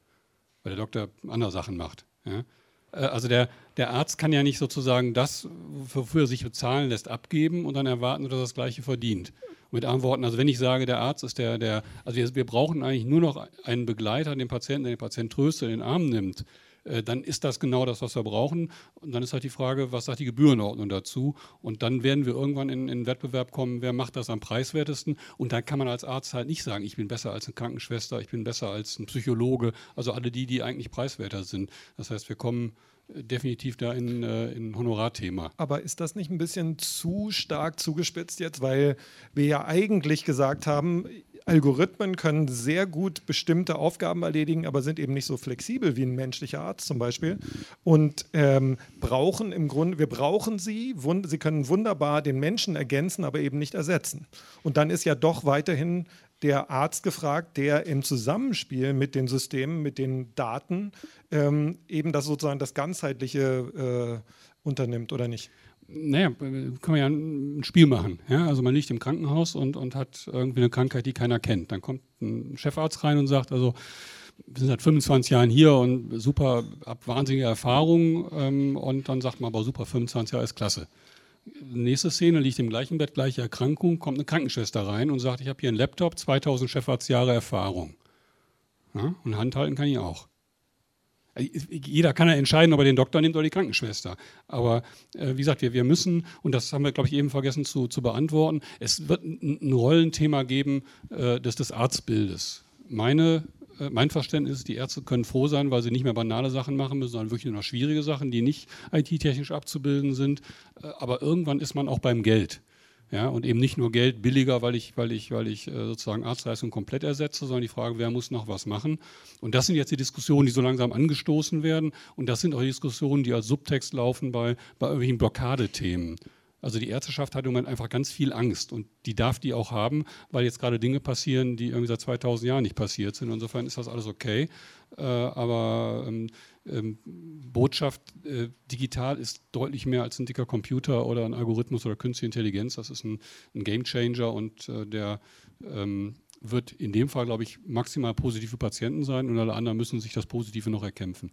weil der Doktor andere Sachen macht. Ja? Äh, also der, der Arzt kann ja nicht sozusagen das, wofür er sich bezahlen lässt, abgeben und dann erwarten, dass er das Gleiche verdient. Mit anderen Worten, also wenn ich sage, der Arzt ist der, der also wir, wir brauchen eigentlich nur noch einen Begleiter, den Patienten, der den Patienten tröstet, in den Arm nimmt, dann ist das genau das, was wir brauchen. Und dann ist halt die Frage, was sagt die Gebührenordnung dazu? Und dann werden wir irgendwann in, in Wettbewerb kommen, wer macht das am preiswertesten. Und da kann man als Arzt halt nicht sagen, ich bin besser als eine Krankenschwester, ich bin besser als ein Psychologe, also alle die, die eigentlich preiswerter sind. Das heißt, wir kommen äh, definitiv da in, äh, in Honorarthema. Aber ist das nicht ein bisschen zu stark zugespitzt jetzt, weil wir ja eigentlich gesagt haben, Algorithmen können sehr gut bestimmte Aufgaben erledigen, aber sind eben nicht so flexibel wie ein menschlicher Arzt zum Beispiel. Und ähm, brauchen im Grunde, wir brauchen sie, sie können wunderbar den Menschen ergänzen, aber eben nicht ersetzen. Und dann ist ja doch weiterhin der Arzt gefragt, der im Zusammenspiel mit den Systemen, mit den Daten ähm, eben das sozusagen das ganzheitliche äh, unternimmt, oder nicht? Naja, kann man ja ein Spiel machen. Ja? Also man liegt im Krankenhaus und, und hat irgendwie eine Krankheit, die keiner kennt. Dann kommt ein Chefarzt rein und sagt, also wir sind seit 25 Jahren hier und super, ab wahnsinnige Erfahrung ähm, und dann sagt man aber super, 25 Jahre ist klasse. Nächste Szene liegt im gleichen Bett, gleiche Erkrankung, kommt eine Krankenschwester rein und sagt, ich habe hier einen Laptop, 2000 Chefarztjahre Erfahrung. Ja? Und handhalten kann ich auch. Jeder kann ja entscheiden, ob er den Doktor nimmt oder die Krankenschwester. Aber äh, wie gesagt, wir, wir müssen, und das haben wir, glaube ich, eben vergessen zu, zu beantworten, es wird ein, Rollenthema geben äh, des, des Arztbildes. Meine, äh, mein Verständnis ist, die Ärzte können froh sein, weil sie nicht mehr banale Sachen machen müssen, sondern wirklich nur noch schwierige Sachen, die nicht IT-technisch abzubilden sind. Äh, aber irgendwann ist man auch beim Geld. Ja, und eben nicht nur Geld billiger, weil ich, weil ich, weil ich äh, sozusagen Arztleistungen komplett ersetze, sondern die Frage, wer muss noch was machen. Und das sind jetzt die Diskussionen, die so langsam angestoßen werden. Und das sind auch die Diskussionen, die als Subtext laufen bei, bei irgendwelchen Blockadethemen. Also die Ärzteschaft hat im Moment einfach ganz viel Angst und die darf die auch haben, weil jetzt gerade Dinge passieren, die irgendwie seit 2000 Jahren nicht passiert sind. Insofern ist das alles okay. Äh, aber ähm, Botschaft äh, digital ist deutlich mehr als ein dicker Computer oder ein Algorithmus oder künstliche Intelligenz. Das ist ein, ein Game Changer und äh, der ähm, wird in dem Fall, glaube ich, maximal positiv für Patienten sein und alle anderen müssen sich das Positive noch erkämpfen.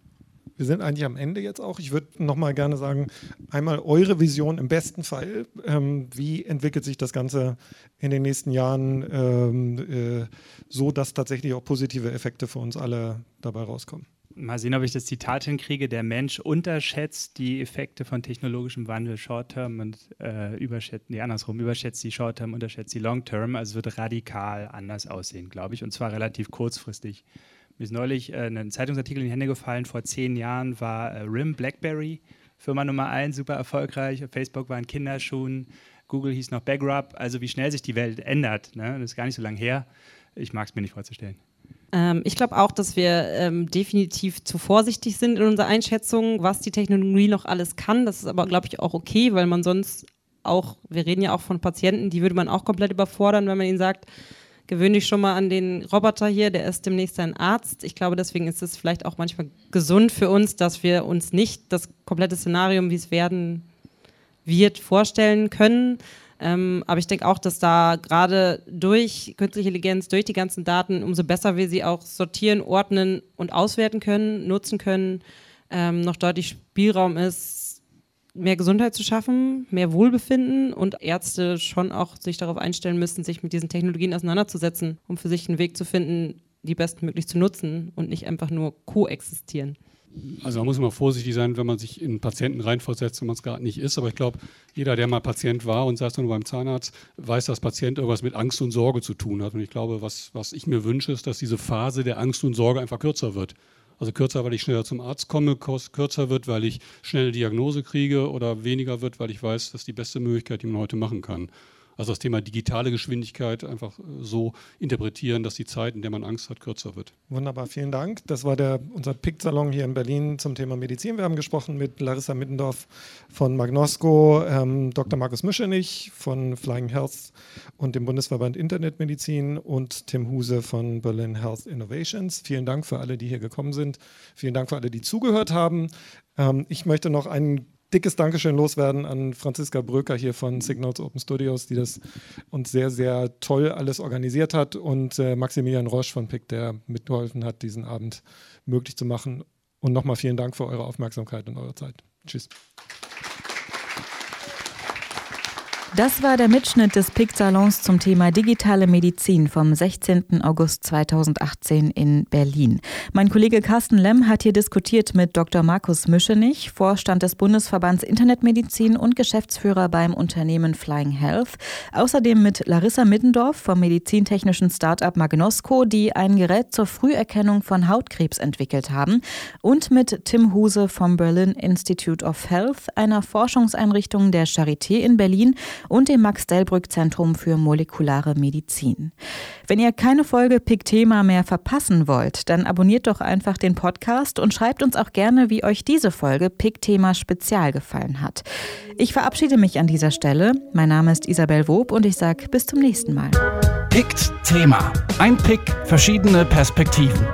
Wir sind eigentlich am Ende jetzt auch. Ich würde noch mal gerne sagen, einmal eure Vision im besten Fall. Ähm, wie entwickelt sich das Ganze in den nächsten Jahren ähm, äh, so, dass tatsächlich auch positive Effekte für uns alle dabei rauskommen? Mal sehen, ob ich das Zitat hinkriege. Der Mensch unterschätzt die Effekte von technologischem Wandel Short-Term und äh, überschätzt, nee, andersrum, überschätzt die Short-Term, unterschätzt die Long-Term. Also wird radikal anders aussehen, glaube ich, und zwar relativ kurzfristig. Mir ist neulich äh, ein Zeitungsartikel in die Hände gefallen. Vor zehn Jahren war äh, RIM Blackberry Firma Nummer eins, super erfolgreich. Facebook war in Kinderschuhen. Google hieß noch Backrub. Also wie schnell sich die Welt ändert. Ne? Das ist gar nicht so lange her. Ich mag es mir nicht vorzustellen. Ähm, ich glaube auch, dass wir ähm, definitiv zu vorsichtig sind in unserer Einschätzung, was die Technologie noch alles kann. Das ist aber, glaube ich, auch okay, weil man sonst auch, wir reden ja auch von Patienten, die würde man auch komplett überfordern, wenn man ihnen sagt, gewöhn dich schon mal an den Roboter hier, der ist demnächst ein Arzt. Ich glaube, deswegen ist es vielleicht auch manchmal gesund für uns, dass wir uns nicht das komplette Szenario, wie es werden wird, vorstellen können. Ähm, aber ich denke auch, dass da gerade durch künstliche Intelligenz, durch die ganzen Daten, umso besser wir sie auch sortieren, ordnen und auswerten können, nutzen können, ähm, noch deutlich Spielraum ist, mehr Gesundheit zu schaffen, mehr Wohlbefinden und Ärzte schon auch sich darauf einstellen müssen, sich mit diesen Technologien auseinanderzusetzen, um für sich einen Weg zu finden, die bestmöglich zu nutzen und nicht einfach nur koexistieren. Also man muss immer vorsichtig sein, wenn man sich in Patienten reinversetzt, wenn man es gerade nicht ist. Aber ich glaube, jeder, der mal Patient war und saß nur beim Zahnarzt, weiß, dass Patient irgendwas mit Angst und Sorge zu tun hat. Und ich glaube, was, was ich mir wünsche, ist, dass diese Phase der Angst und Sorge einfach kürzer wird. Also kürzer, weil ich schneller zum Arzt komme, kürzer wird, weil ich schnell Diagnose kriege oder weniger wird, weil ich weiß, das ist die beste Möglichkeit, die man heute machen kann. Also das Thema digitale Geschwindigkeit einfach äh, so interpretieren, dass die Zeit, in der man Angst hat, kürzer wird. Wunderbar, vielen Dank. Das war der, unser PIC-Salon hier in Berlin zum Thema Medizin. Wir haben gesprochen mit Larissa Mittendorf von Magnosco, ähm, Dr. Markus Mischenich von Flying Health und dem Bundesverband Internetmedizin und Tim Huse von Berlin Health Innovations. Vielen Dank für alle, die hier gekommen sind. Vielen Dank für alle, die zugehört haben. Ähm, ich möchte noch einen dickes Dankeschön loswerden an Franziska Bröker hier von Signals Open Studios, die das uns sehr, sehr toll alles organisiert hat und äh, Maximilian Roche von PIC, der mitgeholfen hat, diesen Abend möglich zu machen. Und nochmal vielen Dank für eure Aufmerksamkeit und eure Zeit. Tschüss. Das war der Mitschnitt des PIC-Salons zum Thema digitale Medizin vom 16. August 2018 in Berlin. Mein Kollege Carsten Lemm hat hier diskutiert mit Dr. Markus Mischenich, Vorstand des Bundesverbands Internetmedizin und Geschäftsführer beim Unternehmen Flying Health. Außerdem mit Larissa Middendorf vom medizintechnischen Startup Magnosco, die ein Gerät zur Früherkennung von Hautkrebs entwickelt haben. Und mit Tim Huse vom Berlin Institute of Health, einer Forschungseinrichtung der Charité in Berlin, und dem Max-Delbrück-Zentrum für molekulare Medizin. Wenn ihr keine Folge Pick Thema mehr verpassen wollt, dann abonniert doch einfach den Podcast und schreibt uns auch gerne, wie euch diese Folge Pick Thema Spezial gefallen hat. Ich verabschiede mich an dieser Stelle. Mein Name ist Isabel Wob und ich sage bis zum nächsten Mal. Pickt Thema. Ein Pick, verschiedene Perspektiven.